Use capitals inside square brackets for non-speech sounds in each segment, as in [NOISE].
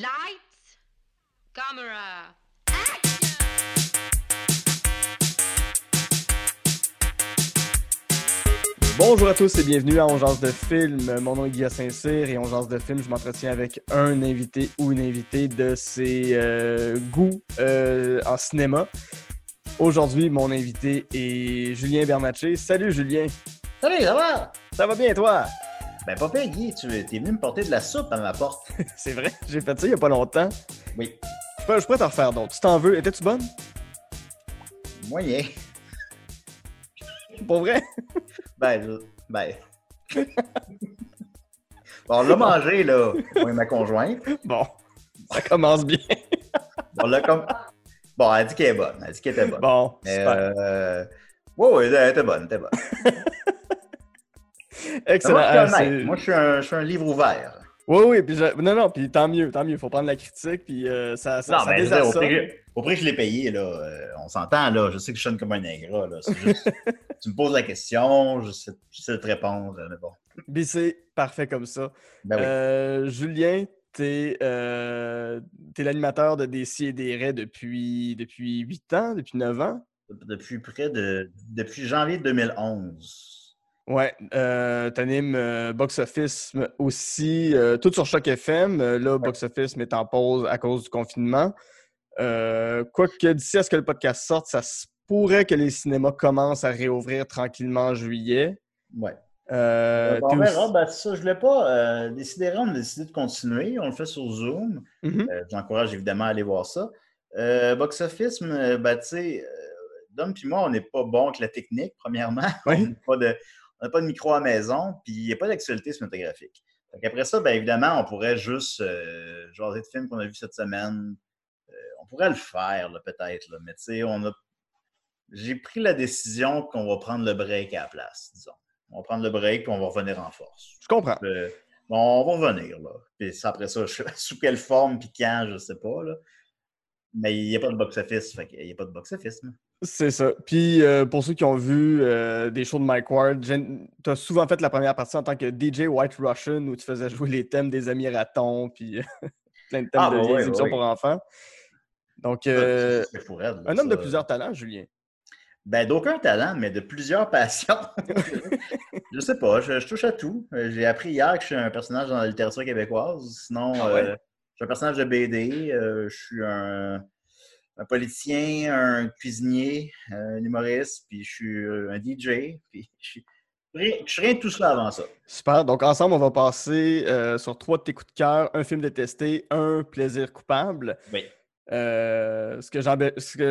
Lights, camera, Bonjour à tous et bienvenue à On Jase de film. Mon nom est Guillaume Saint-Cyr et On Jase de film, je m'entretiens avec un invité ou une invitée de ses euh, goûts euh, en cinéma. Aujourd'hui, mon invité est Julien Bernatchez. Salut Julien! Salut, ça va? Ça va bien toi? Ben, pire, Guy, tu es venu me porter de la soupe à ma porte. [LAUGHS] C'est vrai, j'ai fait ça il y a pas longtemps. Oui. Je pourrais, je pourrais t'en refaire d'autres. Tu t'en veux? Étais-tu bonne? Moyen. Pour vrai? Ben, je- ben. bon, on l'a mangé, là. Moi et ma conjointe. Bon, ça commence bien. On l'a comme. Bon, elle dit qu'elle est bonne. Elle dit qu'elle était bonne. Bon, super. euh... Elle était bonne, elle était bonne. [LAUGHS] Excellent. moi, je suis Ah. Moi, je suis un, je suis un livre ouvert. Oui, oui, puis je- non, non, puis tant mieux, tant mieux. Faut prendre la critique, puis euh, ça, ça, non, ça mais dire, au prix, au prix que je l'ai payé, là, euh, on s'entend, là. Je sais que je sonne comme un ingrat, là. Juste, [LAUGHS] tu me poses la question, je sais, je sais te répondre, mais bon. Puis c'est parfait comme ça. Ben oui. Euh, Julien, t'es t'es l'animateur de Des et des Raies depuis, depuis 8 ans, depuis 9 ans? Depuis près de. Depuis janvier 2011. Ouais, euh, t'animes euh, Box Office aussi, euh, tout sur Choc FM. Euh, là, Box Office est en pause à cause du confinement. Euh, Quoique d'ici à ce que le podcast sorte, ça se pourrait que les cinémas commencent à réouvrir tranquillement en juillet. Ouais. Euh, on verra. Ben, ça, je voulais pas. Euh, décider, on a décidé de continuer. On le fait sur Zoom. Mhm. Euh, J'encourage évidemment à aller voir ça. Box Office, ben, tu sais, Dom et moi, on n'est pas bon avec la technique, premièrement. [LAUGHS] Oui. On n'a pas, de- on n'a pas de micro à la maison, puis il n'y a pas d'actualité cinématographique. Après ça, ben, évidemment, on pourrait juste euh, jaser de films qu'on a vus cette semaine. Euh, on pourrait le faire, peut-être, mais tu sais, on a. J'ai pris la décision qu'on va prendre le break à la place, disons. On va prendre le break, puis on va revenir en force. Je comprends. Euh, bon, on va revenir, là. Puis après ça, je- [LAUGHS] sous quelle forme, puis quand, je sais pas, là. Mais il n'y a pas de box-office, fait qu'il n'y a pas de box-office. C'est ça. Puis euh, pour ceux qui ont vu euh, des shows de Mike Ward, tu as souvent fait la première partie en tant que DJ White Russian où tu faisais jouer les thèmes des amis ratons puis [LAUGHS] plein de thèmes Ah, de bah ouais, pour enfants. Donc, euh, un homme de plusieurs talents, Julien. Ben, d'aucun talent, mais de plusieurs [LAUGHS] passions. je sais pas, je, je touche à tout. Euh, J'ai appris hier que je suis un personnage dans la littérature québécoise. Sinon, Ah ouais? euh, suis un personnage de BD. euh, je suis un, un politicien, un cuisinier, un humoriste, puis je suis euh, un DJ. Puis je suis, rien- je suis rien de tout cela avant ça. Super. Donc, ensemble, on va passer euh, sur trois de tes coups de cœur, un film détesté, un plaisir coupable. Oui. Euh, ce que Jean-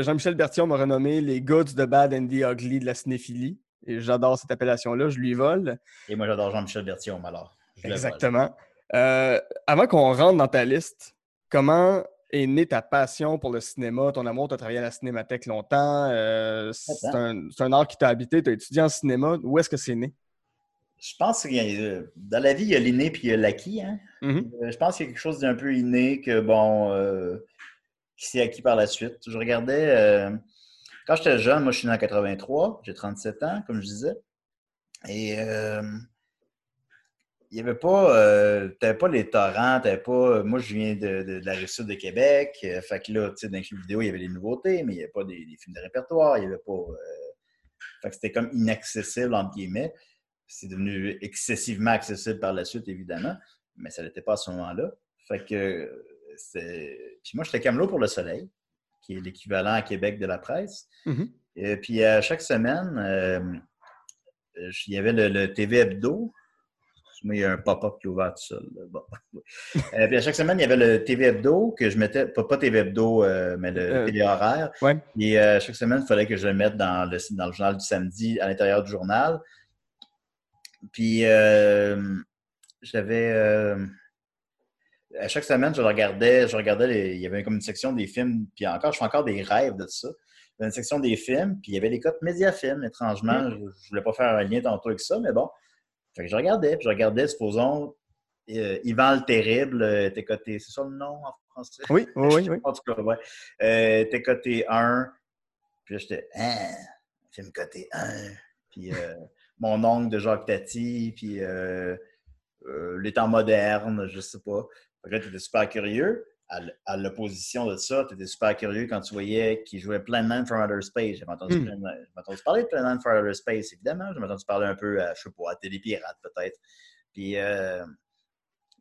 Jean-Michel Bertillon m'a renommé les Goods de Bad and the Ugly de la cinéphilie. Et j'adore cette appellation-là, je lui vole. Et moi, j'adore Jean-Michel Bertillon, alors. je le vole. Exactement. Euh, avant qu'on rentre dans ta liste, comment est née ta passion pour le cinéma, ton amour? Tu as travaillé à la cinémathèque longtemps. euh, c'est un, art qui t'a habité. Tu as étudié en cinéma. Où est-ce que c'est né? Je pense que euh, dans la vie, il y a l'inné puis il y a l'acquis. Hein? Mhm. Euh, Je pense qu'il y a quelque chose d'un peu inné que, bon, euh, qui s'est acquis par la suite. Je regardais, quand j'étais jeune, moi je suis né en 83, j'ai 37 ans, comme je disais, et euh, il n'y avait pas, euh, t'avais pas les torrents, t'avais pas, moi je viens de, de- de la rive de Québec, euh, fait que là, tu sais, dans les vidéo, il y avait des nouveautés, mais il n'y avait pas des, des films de répertoire, il n'y avait pas, euh, fait que c'était comme inaccessible, entre guillemets. C'est devenu excessivement accessible par la suite, évidemment, mais ça n'était pas à ce moment-là. Fait que euh. Puis moi, j'étais Camelot pour le Soleil, qui est l'équivalent à Québec de la presse. Mhm. Et puis à chaque semaine, euh, euh, il y avait le, le TV Hebdo. Moi, il y a un pop-up qui est ouvert tout seul. Bon. [LAUGHS] Euh, puis à chaque semaine, il y avait le TV Hebdo que je mettais, pas, pas TV Hebdo, euh, mais le, Euh, télé horaire. ouais. Et chaque semaine, il fallait que je le mette dans le, dans le journal du samedi, à l'intérieur du journal. Puis j'avais. à chaque semaine, je regardais, je regardais les- il y avait comme une section des films, puis encore, je fais encore des rêves de ça. Il y avait une section des films, puis il y avait les codes Mediafilm, étrangement. Je, je voulais pas faire un lien tantôt avec ça, mais bon. Fait que je regardais, puis je regardais, supposons, euh, Yvan le Terrible, euh, était coté, c'est ça le nom en français? Oui, oui, oui. [LAUGHS] En tout cas, ouais. Euh, était coté 1. Puis là, j'étais, hein, film coté 1. Puis euh, [LAUGHS] mon oncle de Jacques Tati, puis les temps modernes, je sais pas. Fait que là, t'étais super curieux. À, l'opposition de ça, tu étais super curieux quand tu voyais qu'il jouait plein de Man from Outer Space. J'ai entendu, Mm. entendu parler de Man from Outer Space, évidemment. J'ai entendu parler un peu, à, je sais pas, à Télépirate peut-être. Puis euh,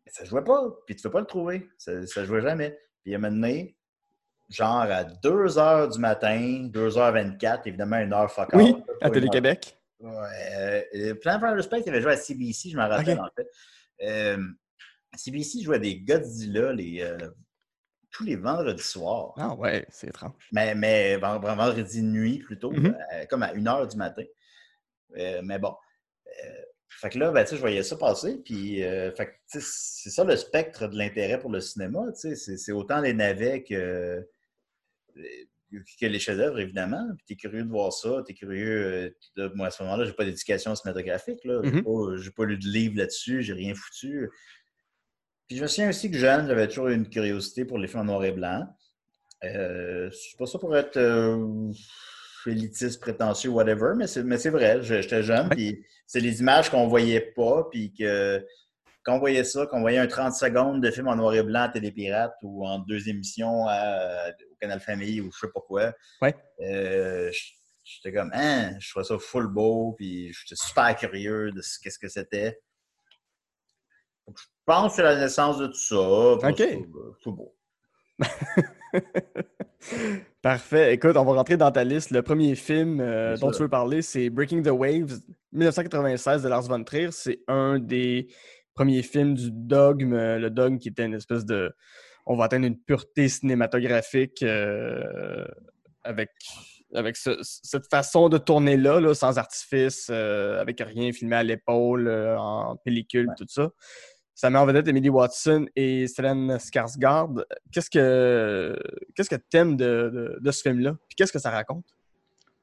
ça jouait pas. Puis tu ne peux pas le trouver. Ça, ça jouait jamais. Puis à un moment donné, genre à 2 h du matin, 2h24, évidemment, une heure fuck Oui, à Télé-Québec. Ouais. Euh, Plan for Outer Space, il avait joué à CBC, je m'en rappelle en fait. Euh, CBC jouait des Godzilla les, euh, tous les vendredis soirs. Ah ouais, c'est étrange. Mais, mais vend- vendredi nuit plutôt, Mhm. euh, comme à 1h du matin. Euh, mais bon. Euh, fait que là, ben, je voyais ça passer. Puis, euh, c'est ça le spectre de l'intérêt pour le cinéma. C'est autant les navets que, que les chefs-d'œuvre, évidemment. Puis, tu es curieux de voir ça. Tu es curieux. de- moi, à ce moment-là, j'ai pas d'éducation cinématographique. là. J'ai Mhm. pas, pas lu de livre là-dessus. J'ai rien foutu. Puis, je me souviens aussi que jeune, j'avais toujours une curiosité pour les films en noir et blanc. Euh, c'est pas ça pour être euh, élitiste, prétentieux, whatever, mais c'est, mais c'est vrai, je- j'étais jeune, puis c'est les images qu'on voyait pas, puis que quand on voyait ça, qu'on voyait un 30 secondes de film en noir et blanc à Télépirate ou en deux émissions à- au Canal Famille ou je sais pas quoi, Ouais. euh, j'étais comme, hein, je trouvais ça full beau, puis j'étais super curieux de ce, qu'est-ce que c'était. Pense que c'est la naissance de tout ça. Ok. C'est beau. [LAUGHS] Parfait. Écoute, on va rentrer dans ta liste. Le premier film euh, dont tu veux parler, c'est Breaking the Waves, 1996 de Lars von Trier. C'est un des premiers films du dogme. euh, Le dogme qui était une espèce de. On va atteindre une pureté cinématographique euh, avec, avec ce- cette façon de tourner-là, là, sans artifice, euh, avec rien filmé à l'épaule, en pellicule, Ouais. tout ça. Ça met en vedette Emily Watson et Stellan Skarsgård. Qu'est-ce que qu'est-ce que t'aimes de, de, de ce film-là? Puis qu'est-ce que ça raconte?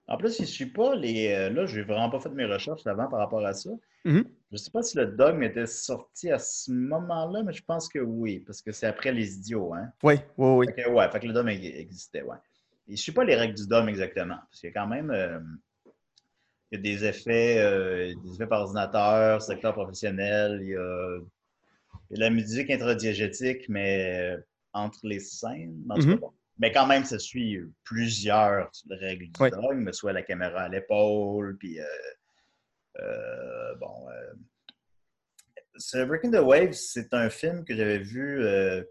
En plus, je ne suis pas les. euh, Là, je n'ai vraiment pas fait mes recherches avant par rapport à ça. Mhm. Je ne sais pas si le dogme était sorti à ce moment-là, mais je pense que oui, parce que c'est après les idiots. Hein? Oui, oui, oui. Fait que, ouais, fait que le dogme existait, ouais. Je ne suis pas les règles du dogme exactement, parce qu'il y a quand même. euh, il y a des effets, euh, des effets par ordinateur, secteur professionnel, il y a, il y a de la musique intradiégétique, mais euh, entre les scènes. Mhm. Mais quand même, ça suit plusieurs règles du Ouais. dogme, soit la caméra à l'épaule, puis euh, euh, bon. euh, Breaking the Waves, c'est un film que j'avais vu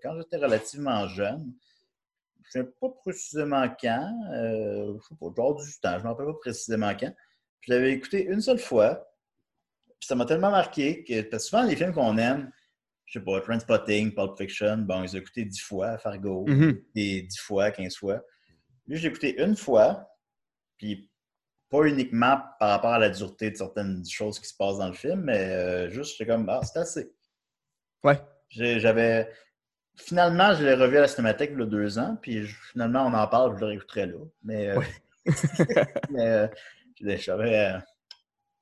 quand j'étais relativement jeune. Je ne sais pas précisément quand, je sais pas, genre du temps, je ne me rappelle pas précisément quand. Je l'avais écouté une seule fois, puis ça m'a tellement marqué que parce que souvent les films qu'on aime, je sais pas, Trainspotting, Pulp Fiction, bon, ils ont écouté dix fois, Fargo, et dix fois, quinze fois. Lui, je l'ai écouté une fois, puis pas uniquement par rapport à la dureté de certaines choses qui se passent dans le film, mais euh, juste, j'étais comme, ah, c'est assez. Ouais. J'ai- J'avais. Finalement, je l'ai revu à la cinémathèque il y a deux ans, puis je- finalement, on en parle, je le réécouterai là. Mais. euh, [LAUGHS] mais euh, j'avais.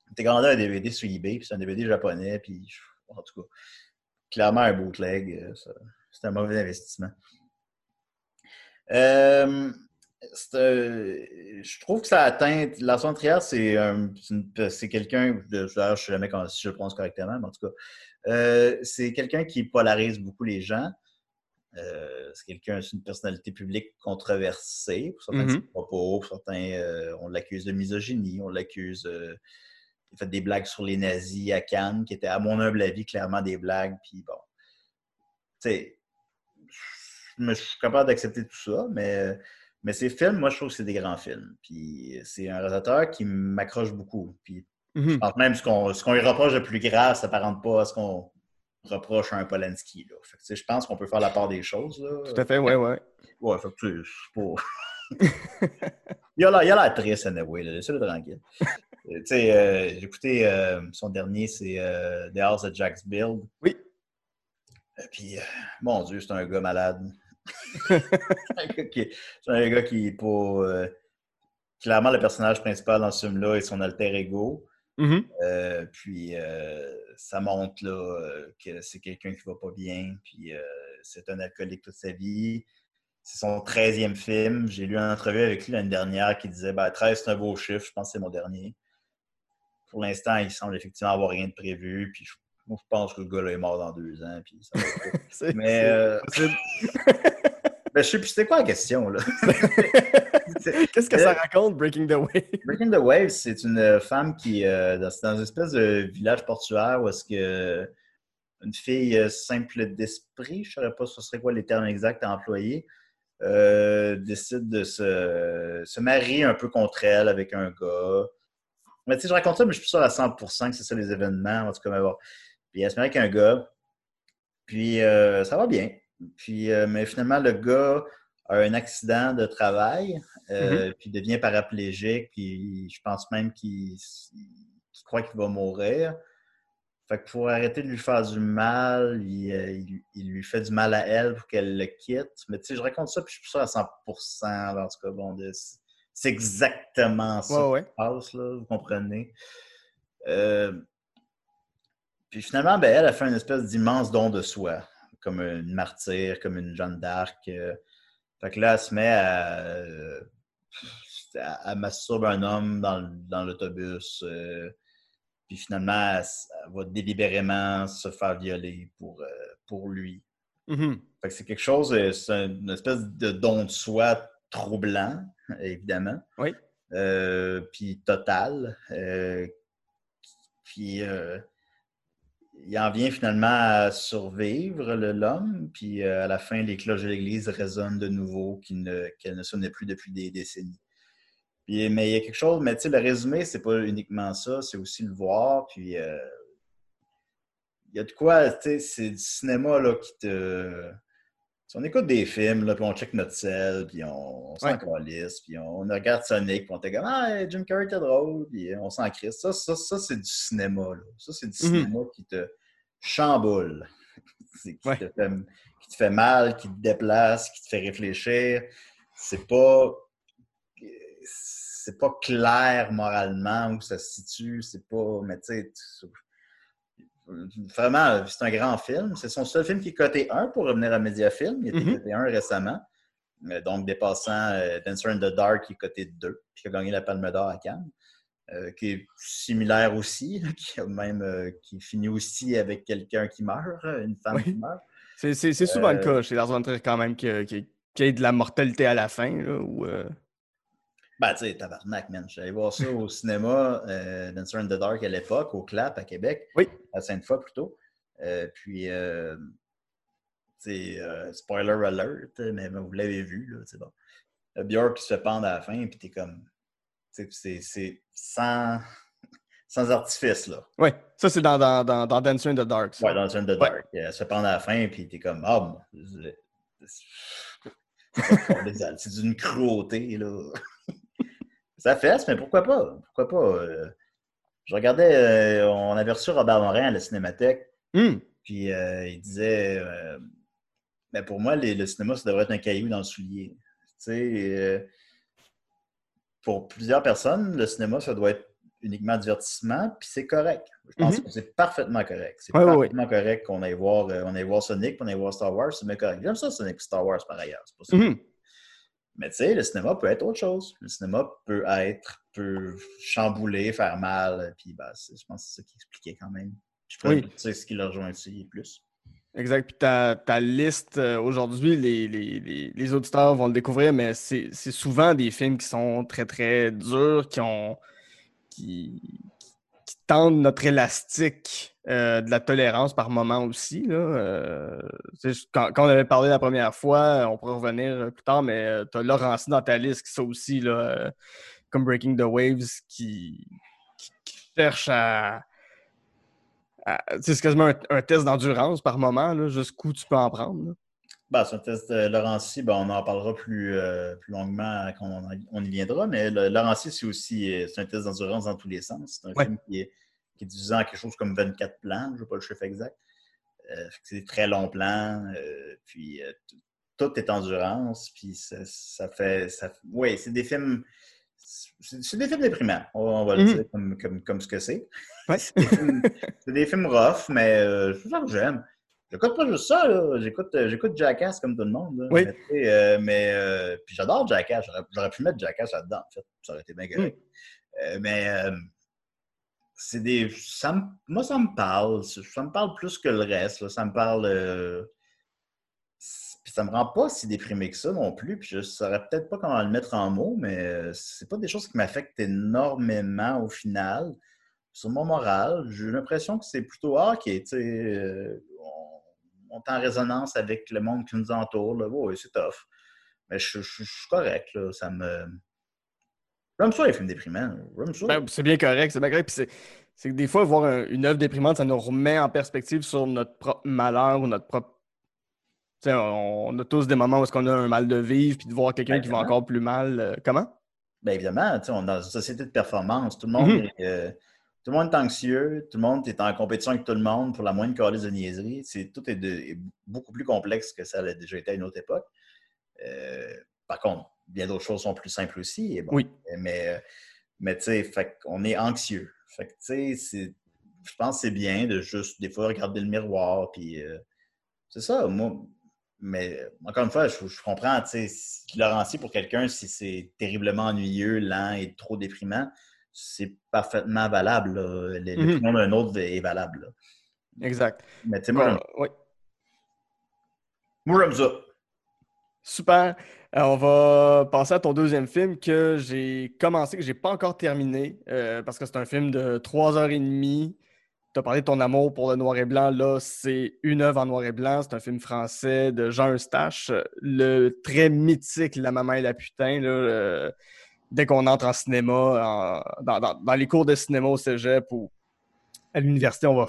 J'étais commandé un DVD sur eBay, puis c'est un DVD japonais, puis en tout cas, clairement un bootleg. euh, C'est un mauvais investissement. Euh, euh, je trouve que ça atteint. Lars von Trier, c'est un- quelqu'un. de- je ne sais jamais quand- si je le prononce correctement, mais en tout cas, euh, c'est quelqu'un qui polarise beaucoup les gens. C'est quelqu'un, c'est une personnalité publique controversée pour certains de ses Mhm. propos, pour certains, on l'accuse de misogynie, on l'accuse. Il a fait des blagues sur les nazis à Cannes, qui étaient, à mon humble avis, clairement des blagues. Puis bon, tu sais, je suis capable d'accepter tout ça, mais, mais ces films, moi, je trouve que c'est des grands films. Puis c'est un réalisateur qui m'accroche beaucoup. Puis Mhm. je pense même ce qu'on ce qu'on lui reproche de plus grave, ça s'apparente pas à ce qu'on reproche à un Polanski. Là. Fait que, tu sais, je pense qu'on peut faire la part des choses. Là. Tout à fait, ouais, ouais. Ouais, fait que, tu sais, [LAUGHS] il il a l'air triste, anyway. Laissez-le tranquille. [LAUGHS] Euh, tu sais, euh, j'ai écouté euh, son dernier, c'est euh, The House of Jack's Build. Oui. Euh, Puis, euh, mon Dieu, c'est un gars malade. [LAUGHS] c'est un gars qui- un gars qui euh, clairement, le personnage principal dans ce film-là est son alter ego. Mhm. Euh, puis euh, ça montre là, euh, que c'est quelqu'un qui va pas bien, puis euh, c'est un alcoolique toute sa vie. C'est son 13e film. J'ai lu une entrevue avec lui l'année dernière qui disait ben, 13 c'est un beau chiffre, je pense que c'est mon dernier. Pour l'instant, il semble effectivement avoir rien de prévu. Puis je, moi, je pense que le gars est mort dans deux ans. Puis ça va pas. [LAUGHS] C'est- Mais euh. [LAUGHS] Ben, je sais plus c'était quoi la question, là? [LAUGHS] Qu'est-ce que ça raconte, Breaking the Wave? Breaking the Wave, c'est une femme qui, euh, dans, dans une espèce de village portuaire où est-ce que une fille euh, simple d'esprit, je ne saurais pas ce serait quoi les termes exacts à employer, euh, décide de se, se, marier un peu contre elle avec un gars. Mais tu sais, je raconte ça, mais je suis sûr à 100% que c'est ça les événements, en tout cas, mais bon. Puis elle se marie avec un gars, puis euh, ça va bien. Puis, mais finalement, le gars a un accident de travail, mm-hmm. puis devient paraplégique, puis je pense même qu'il croit qu'il va mourir. Fait que pour arrêter de lui faire du mal, il, il, lui fait du mal à elle pour qu'elle le quitte. Mais tu sais, je raconte ça, puis je suis sûr à 100%. En tout cas, bon, c'est exactement ça ouais, qui se passe, là, vous comprenez. Euh, puis finalement, ben, elle a fait une espèce d'immense don de soi, comme une martyre, comme une Jeanne d'Arc. Euh. fait que là, elle se met à, à, à masturber un homme dans, l'autobus. Euh, puis finalement, elle, va délibérément se faire violer pour, euh, pour lui. Mm-hmm. c'est quelque chose, euh, c'est une espèce de don de soi troublant, évidemment. Oui. Euh, puis total. puis il en vient finalement à survivre, l'homme. Puis à la fin, les cloches de l'Église résonnent de nouveau, qu'elles ne sonnaient plus depuis des décennies mais il y a quelque chose, mais tu sais, le résumé, c'est pas uniquement ça, c'est aussi le voir. Puis euh, il y a de quoi, tu sais, c'est du cinéma là, qui te. On écoute des films, là, puis on check notre sel, puis on, s'en calisse, puis on, regarde Sonic, puis on te dit Ah, Jim Carrey était drôle, puis on s'en crisse. Ça, ça, ça c'est du cinéma. Là. Ça, c'est du mhm. cinéma qui te chamboule, [LAUGHS] qui, te fait, qui te fait mal, qui te déplace, qui te fait réfléchir. C'est pas c'est pas clair moralement où ça se situe, c'est pas. Mais tu sais, vraiment, c'est un grand film. C'est son seul film qui est coté 1 pour revenir à Mediafilm. Il était mm-hmm. coté 1 récemment. Euh, donc, dépassant euh, Dancer in the Dark, qui est coté 2, puis qui a gagné la Palme d'Or à Cannes. Euh, qui est similaire aussi, qui, a même, qui finit aussi avec quelqu'un qui meurt, une femme qui meurt. C'est souvent le cas chez Lars von Trier quand même qu'il y, ait de la mortalité à la fin. Là, ben, tu sais, tabarnak, man. J'allais voir ça au cinéma, euh, Dancer in the Dark à l'époque, au CLAP à Québec. Oui. À Sainte-Foy plutôt. Euh, puis, euh, tu sais, spoiler alert, mais vous l'avez vu, là, c'est bon. Le Björk qui se pendre à la fin, puis t'es comme. C'est sans, sans artifice, là. Oui, ça, c'est dans, dans, dans, dans Dancer in the Dark. Oui, Dancer in the Dark. Elle se pend à la fin, puis t'es comme, ah, bon. C'est d'une cruauté, là. Ça fesse, mais pourquoi pas? Pourquoi pas? Euh, je regardais, euh, on avait reçu Robert Morin à la Cinémathèque, hmm. puis euh, il disait mais ben, pour moi, le cinéma, ça devrait être un caillou dans le soulier. Tu sais, pour plusieurs personnes, le cinéma, ça doit être uniquement divertissement, puis c'est correct. Je pense mm-hmm. que c'est parfaitement correct. C'est parfaitement correct qu'on aille voir, on aille voir Sonic, qu'on aille voir Star Wars, c'est correct. J'aime ça, Sonic Star Wars par ailleurs. C'est pas ça. Mm-hmm. Mais tu sais, le cinéma peut être autre chose. Le cinéma peut être, peut chambouler, faire mal. Puis ben, je pense que c'est ça qui expliquait quand même. Je que c'est ce qui le rejoint aussi plus. Exact. Puis ta, ta liste, euh, aujourd'hui, les, les, les, auditeurs vont le découvrir, mais c'est souvent des films qui sont très, très durs, qui ont. qui, qui tendent notre élastique euh, de la tolérance par moment aussi. Là. Euh, quand, on avait parlé la première fois, on pourrait revenir plus tard, mais euh, tu as Laurency dans ta liste qui ça aussi, là, comme Breaking the Waves, qui, cherche à. c'est quasiment un, test d'endurance par moment, jusqu'où tu peux en prendre. C'est un test de Laurency, ben, on en parlera plus, plus longuement quand on, y viendra, mais Laurency, c'est aussi c'est un test d'endurance dans tous les sens. C'est un film qui est qui est divisé en quelque chose comme 24 plans, je ne sais pas le chiffre exact. Euh, c'est des très longs plans, euh, puis euh, tout est endurance, puis ça, fait. oui, [LAUGHS] c'est des films. C'est des films déprimants, on va le mm-hmm. dire comme, comme, ce que c'est. c'est des, films rough, mais c'est ça que j'aime. J'écoute pas juste ça, J'écoute, Jackass comme tout le monde. Oui. Mais, puis j'adore Jackass. J'aurais, pu mettre Jackass là-dedans, en fait. Ça aurait été bien correct. Mm. mais c'est des. Ça moi, ça me parle. Ça me parle plus que le reste. Ça me parle. Euh, puis ça me rend pas si déprimé que ça non plus. Puis je saurais peut-être pas comment le mettre en mots, mais euh, c'est pas des choses qui m'affectent énormément au final. Sur mon moral, j'ai l'impression que c'est plutôt ah, OK, tu sais, euh, on, est en résonance avec le monde qui nous entoure. Là. Oui, c'est tough. Mais je, suis correct, là. Ça me. J'aime ça, les films déprimants. Ben, c'est bien correct, c'est bien correct. Puis c'est que des fois, voir une œuvre déprimante, ça nous remet en perspective sur notre propre malheur ou notre propre on a tous des moments où est-ce qu'on a un mal de vivre, puis de voir quelqu'un qui va encore plus mal. Euh, comment? Bien évidemment, on est dans une société de performance. Tout le monde, mhm. est, euh, tout le monde est anxieux, tout le monde est en compétition avec tout le monde pour la moindre calice de niaiserie. tout est, beaucoup plus complexe que ça a déjà été à une autre époque. Euh, par contre, bien d'autres choses sont plus simples aussi. oui. Mais, mais tu sais, on est anxieux. Fait que, tu sais, je pense que c'est bien de juste, des fois, regarder le miroir, puis c'est ça. Moi, mais encore une fois, je, comprends, tu sais, Laurentier, pour quelqu'un, si c'est terriblement ennuyeux, lent et trop déprimant, c'est parfaitement valable. Le, mm d'un autre est valable. Exact. Mais tu sais, moi, oui. moi, j'aime ça. Super. Alors, euh, on va passer à ton deuxième film que j'ai commencé, que je n'ai pas encore terminé, euh, parce que c'est un film de trois heures et demie tu as parlé de ton amour pour le noir et blanc. Là, c'est une œuvre en noir et blanc. C'est un film français de Jean Eustache. Le très mythique La maman et la putain. Là, dès qu'on entre en cinéma, dans, les cours de cinéma au cégep ou à l'université, on va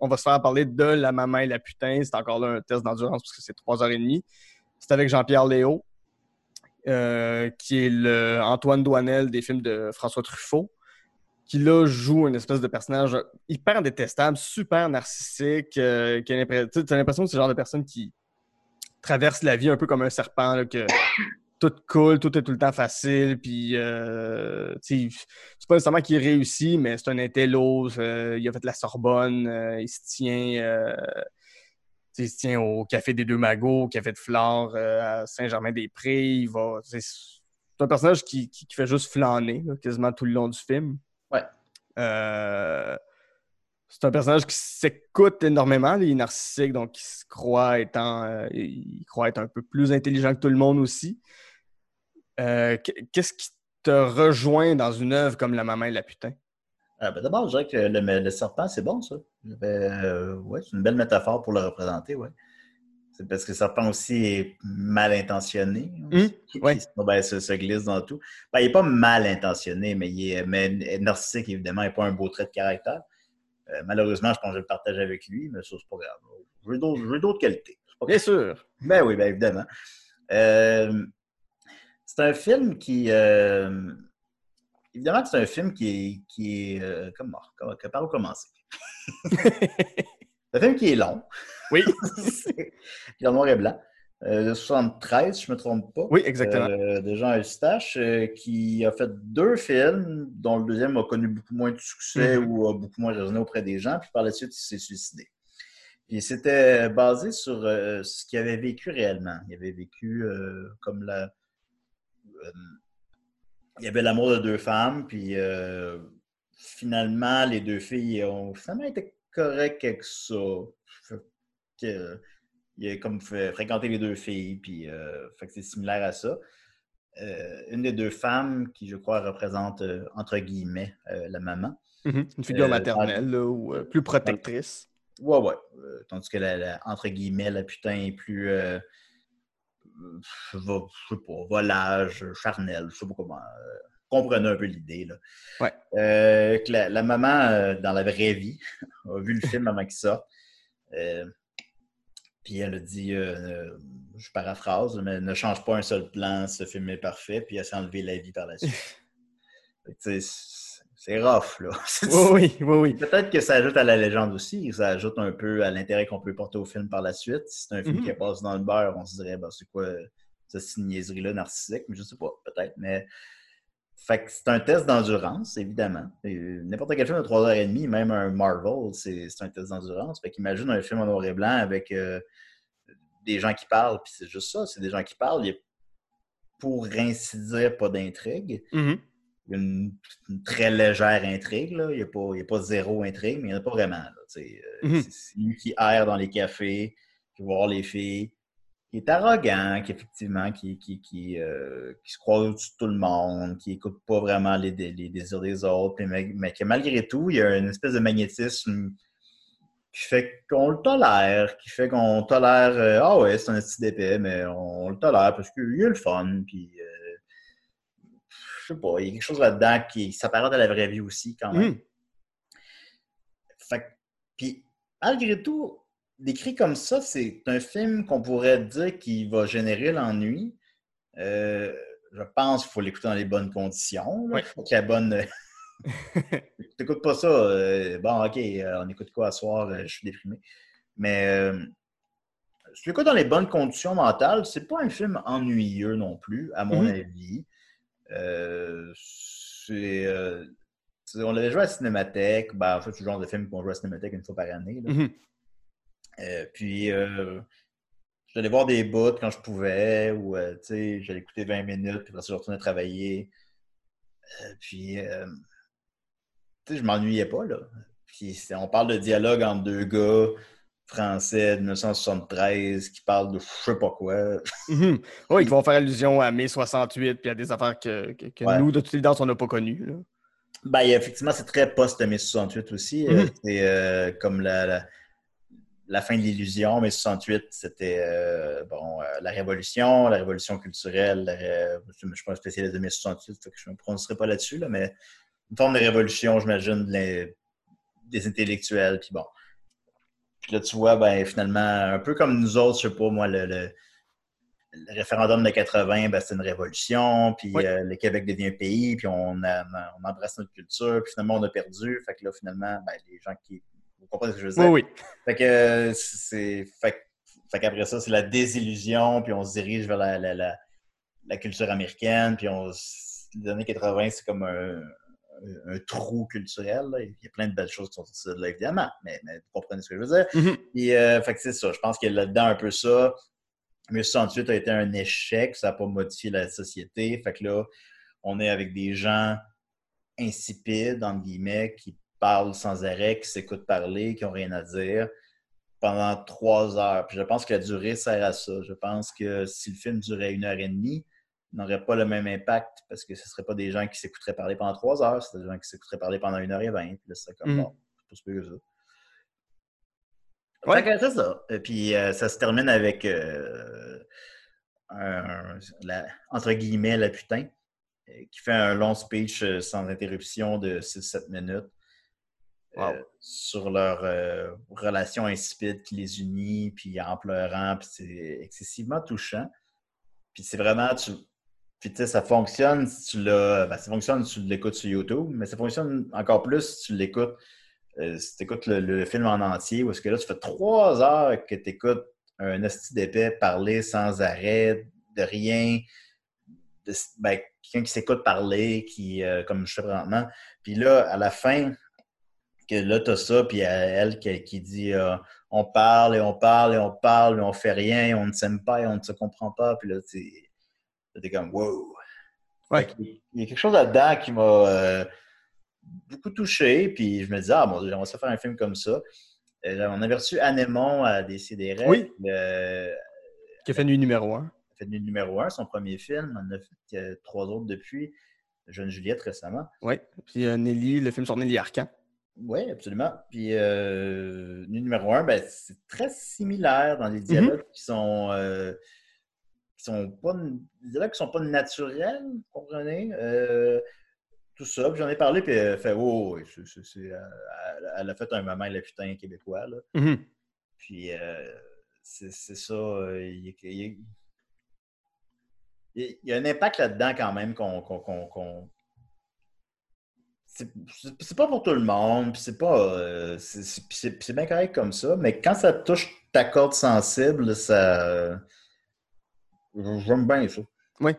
on va se faire parler de La maman et la putain. C'est encore là un test d'endurance parce que c'est trois heures et demie. C'est avec Jean-Pierre Léo, euh, qui est le Antoine Douanel des films de François Truffaut qui là joue une espèce de personnage hyper détestable, super narcissique, euh, qui a l'impression, tu as l'impression que c'est le genre de personne qui traverse la vie un peu comme un serpent, que tout coule, tout est tout le temps facile, puis euh, c'est pas nécessairement qu'il réussit, mais c'est un intello, euh, il a fait la Sorbonne, euh, il se tient il se tient au Café des Deux Magots, au Café de Flore, à Saint-Germain-des-Prés. Il va. C'est un personnage qui, fait juste flâner quasiment tout le long du film. Euh, c'est un personnage qui s'écoute énormément, il est narcissique, donc il se croit étant, il croit être un peu plus intelligent que tout le monde aussi. Euh, qu'est-ce qui te rejoint dans une œuvre comme La maman et la putain? Ben, d'abord, je dirais que le, serpent, c'est bon, ça. ouais, c'est une belle métaphore pour le représenter, ouais. C'est parce que le serpent aussi est mal intentionné. Hum, oui. Ben, se, glisse dans tout. Ben, il n'est pas mal intentionné, mais il est mais narcissique, évidemment, n'est pas un beau trait de caractère. Euh, malheureusement, je pense que je le partage avec lui, mais ça, c'est pas grave. Je veux d'autres qualités. Bien sûr. Ben oui, bien évidemment. Euh, c'est un film qui. Euh, évidemment c'est un film qui est. Qui est comment, par où commencer? c'est [LAUGHS] un film qui est long. Oui. [LAUGHS] est en noir et blanc. Euh, de 73, si je ne me trompe pas. Oui, exactement. Euh, de Jean Eustache, euh, qui a fait deux films, dont le deuxième a connu beaucoup moins de succès mm-hmm. ou a beaucoup moins résonné auprès des gens, puis par la suite, il s'est suicidé. Et c'était basé sur ce qu'il avait vécu réellement. Il avait vécu comme la. Il y avait l'amour de deux femmes, puis finalement, les deux filles ont finalement été correctes avec ça il a comme fréquenté les deux filles, puis euh, c'est similaire à ça. Euh, une des deux femmes qui, je crois, représente, euh, entre guillemets, la maman. Mm-hmm. Une figure maternelle, ou plus protectrice. Ouais, ouais. tandis que, la, entre guillemets, la putain est plus, je sais pas, volage, charnel, je sais pas comment. comprenez un peu l'idée, là. Ouais. la, la, maman, dans la vraie vie, [LAUGHS] a vu le film avant qu'il sorte. Puis elle a dit, euh, euh, je paraphrase, mais ne change pas un seul plan, ce film est parfait, puis elle s'est enlevé la vie par la suite. [LAUGHS] c'est rough, là. [LAUGHS] oui, oui, oui. Peut-être que ça ajoute à la légende aussi, ça ajoute un peu à l'intérêt qu'on peut porter au film par la suite. Si c'est un film qui mhm. passe dans le beurre, on se dirait, ben, c'est quoi cette niaiserie-là narcissique, mais je sais pas, peut-être. Mais fait que c'est un test d'endurance, évidemment. N'importe quel film de 3h30, même un Marvel, c'est un test d'endurance. Fait qu'imagine un film en noir et blanc avec euh, des gens qui parlent, puis c'est juste ça, c'est des gens qui parlent. Il y a, pour ainsi dire, pas d'intrigue. Mm-hmm. Il y a une, très légère intrigue. Là. Il n'y a, a, pas zéro intrigue, mais il n'y en a pas vraiment. Euh, mm-hmm. C'est lui qui erre dans les cafés, qui va voir les filles, qui est arrogant, qui effectivement, qui, qui, qui, euh, qui se croit au-dessus de tout le monde, qui écoute pas vraiment les, les, désirs des autres, mais, mais que malgré tout, il y a une espèce de magnétisme qui fait qu'on le tolère, qui fait qu'on tolère euh, Ah ouais, c'est un petit d'épée, mais on, le tolère parce qu'il a le fun, puis euh, je sais pas, il y a quelque chose là-dedans qui s'apparente à la vraie vie aussi quand même. Mhm. Fait que- puis malgré tout, décrit comme ça, c'est un film qu'on pourrait dire qui va générer l'ennui. Euh, je pense qu'il faut l'écouter dans les bonnes conditions. là. Oui. Faut ait la bonne. [LAUGHS] [LAUGHS] T'écoutes pas ça. euh, bon, ok, euh, on écoute quoi à soir? je suis déprimé. Mais si tu l'écoutes dans les bonnes conditions mentales, c'est pas un film ennuyeux non plus, à mon Mhm. avis. Euh, euh, on l'avait joué à la Cinémathèque. Ben, en fait, c'est le genre de film qu'on joue à la Cinémathèque une fois par année. là. Mhm. Euh, puis, j'allais voir des bouts quand je pouvais, ou j'allais écouter 20 minutes, puis après ça, je retournais travailler. Puis, je m'ennuyais pas, là. Puis, on parle de dialogue entre deux gars français de 1973 qui parlent de je sais pas quoi. Mhm. [LAUGHS] Oui, qui vont faire allusion à mai 68 puis à des affaires que, que- que Ouais. nous, de toutes les danses, on n'a pas connues. là. Ben, effectivement, c'est très post-mai 68 aussi. Euh, Mhm. C'est euh, comme la, la, la fin de l'illusion, mai 68, c'était euh, bon, euh, la révolution, la révolution culturelle. la ré- Je ne suis pas un spécialiste de mai 68, fait que je ne me prononcerai pas là-dessus, là, mais une forme de révolution, j'imagine, l'in- des intellectuels. Puis bon. Puis là, tu vois, ben, finalement, un peu comme nous autres, je sais pas, moi, le, le- le référendum de 80, ben, c'est une révolution, puis Oui. euh, le Québec devient un pays, puis on, a- on embrasse notre culture, puis finalement, on a perdu. Fait que là, finalement, ben, les gens qui. Vous comprenez ce que je veux dire? Oui, oui. Fait que euh, c'est. Fait, qu'après ça, c'est la désillusion, puis on se dirige vers la, la, la, la culture américaine, puis on. Les années 80, c'est comme un, un- trou culturel. là. Il y a plein de belles choses qui sont sorties de là, évidemment, mais, mais vous comprenez ce que je veux dire? Mhm. Puis, euh, fait que c'est ça. Je pense qu'il y a là-dedans un peu ça. 1968 a été un échec. Ça n'a pas modifié la société. Fait que là, on est avec des gens insipides, entre guillemets, qui parlent sans arrêt, qui s'écoutent parler, qui n'ont rien à dire pendant trois heures. Puis je pense que la durée sert à ça. Je pense que si le film durait une heure et demie, n'aurait pas le même impact parce que ce ne seraient pas des gens qui s'écouteraient parler pendant trois heures, c'est des gens qui s'écouteraient parler pendant une heure et vingt. Puis là, c'est comme Mhm. bon, c'est pas pire que ça. Ouais. Fait que c'est ça. Et puis euh, ça se termine avec euh, un- la- entre guillemets la putain euh, qui fait un long speech sans interruption de 6-7 minutes Wow. sur leur relation insipide qui les unit, puis en pleurant, puis c'est excessivement touchant. Puis c'est vraiment, tu, puis tu sais, ça fonctionne si tu l'as, ben, ça fonctionne si tu l'écoutes sur YouTube, mais ça fonctionne encore plus si tu l'écoutes, euh, si tu écoutes le, film en entier, parce que là, tu fais trois heures que tu écoutes un esti d'épais parler sans arrêt, de rien, de, ben, quelqu'un qui s'écoute parler, qui, euh, comme je fais présentement. Puis là, à la fin, que là, tu as ça, puis elle, qui, dit euh, on parle et on parle et on parle, mais on fait rien, et on ne s'aime pas et on ne se comprend pas. Puis là, tu es comme wow. Ouais. Il y a quelque chose là-dedans qui m'a euh, beaucoup touché, puis je me dis, ah mon Dieu, on va se faire un film comme ça. Euh, on avait reçu Anémon à Décideret. Oui. Le, Qui a fait nuit numéro un. fait nu- numéro un, son premier film. On en a fait euh, trois autres depuis. Jeune Juliette récemment. Oui. Puis euh, Nelly, le film sur Nelly Arcan. Oui, absolument. Puis, euh, nu- numéro un, ben, c'est très similaire dans les dialogues qui sont. Qui sont pas. Dialogues qui sont pas naturels, vous comprenez? Euh, tout ça. Puis j'en ai parlé, puis elle fait Oh, euh, elle, elle a fait un moment, le putain québécois. Là. Mhm. Puis, euh, c'est ça. euh, Il y, a- il y a- il y a un impact là-dedans quand même qu'on. C'est pas pour tout le monde, puis c'est pas. euh, c'est bien correct comme ça, mais quand ça touche ta corde sensible, ça. J'aime bien ça. Oui.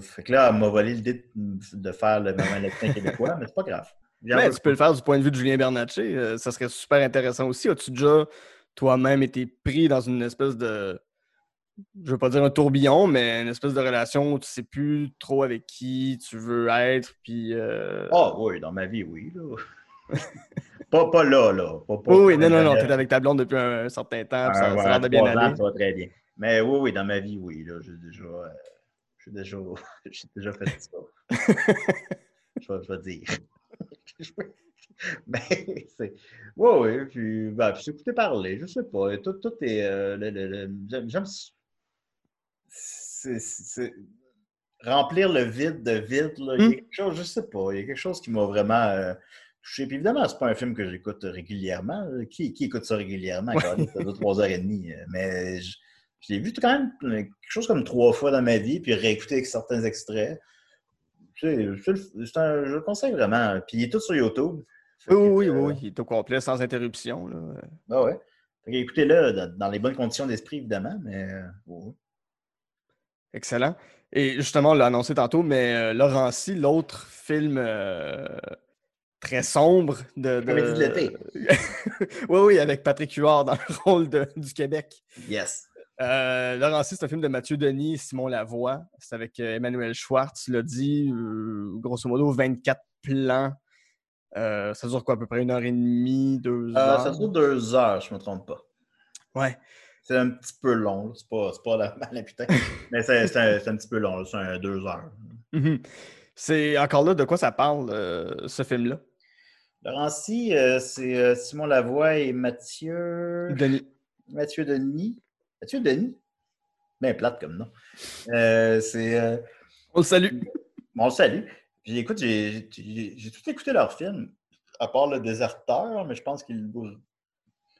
Fait que là, elle m'a volé l'idée de de faire le moment latin québécois, mais c'est pas grave. Mais tu peux le faire du point de vue de Julien Bernatchez. euh, ça serait super intéressant aussi. As-tu déjà toi-même été pris dans une espèce de. Je veux pas dire un tourbillon, mais une espèce de relation où tu sais plus trop avec qui tu veux être. Puis. euh, Ah oui, dans ma vie, oui. Là. [LAUGHS] pas, pas là, là. Pas, pas- oui, oui, non, non, non. dans- T'es avec ta blonde depuis un, certain temps. ça, ça a l'air de bien aller. ça va très bien. Mais oui, oui, dans ma vie, oui. Là, j'ai déjà, euh, déjà, [LAUGHS] j'ai déjà fait ça. [LAUGHS] je, vais, je vais dire. [LAUGHS] Ben, c'est. Oui, oui. Puis, ben, puis écouter parler, je sais pas. Tout, tout est. euh, j'aime- J'aime. c'est- Remplir le vide de vide, là. Il y a Hmm. quelque chose, je sais pas. Il y a quelque chose qui m'a vraiment euh, touché. Puis évidemment, c'est pas un film que j'écoute régulièrement. Qui, qui écoute ça régulièrement? Ouais. Quand ça deux, trois heures et demie. Mais je, je l'ai vu quand même euh, quelque chose comme trois fois dans ma vie, puis réécouter avec certains extraits. Tu sais, un- je le conseille vraiment. Puis il est tout sur YouTube. Oui, oui, oui, euh, oui, il est au complet, sans interruption. Là. ah ouais. Écoutez-le dans, les bonnes conditions d'esprit, évidemment, mais euh, ouais. Excellent. Et justement, on l'a annoncé tantôt, mais euh, Laurency, l'autre film euh, très sombre de. Comédie de l'été. [LAUGHS] oui, oui, avec Patrick Huard dans le rôle de- du Québec. Yes. Euh, c'est un film de Mathieu Denis et Simon Lavoie. C'est avec euh, Emmanuel Schwartz, tu l'as dit, euh, grosso modo, 24 plans. Euh, ça dure quoi, à peu près une heure et demie, deux heures? ça dure deux heures, je ne me trompe pas. Ouais. C'est un petit peu long. C'est pas, pas la, [LAUGHS] la putain. mais c'est un, un petit peu long. C'est un deux heures. Mhm. C'est encore là de quoi ça parle, ce film-là? Laurency, euh, c'est Simon Lavoie et Mathieu. Denis. Mathieu Denis. Mathieu Denis? Bien plate comme nom. Euh, c'est. euh, On le salue. Bon, on le salue. Puis écoute, j'ai tout écouté leur film, à part Le Déserteur, mais je pense qu'ils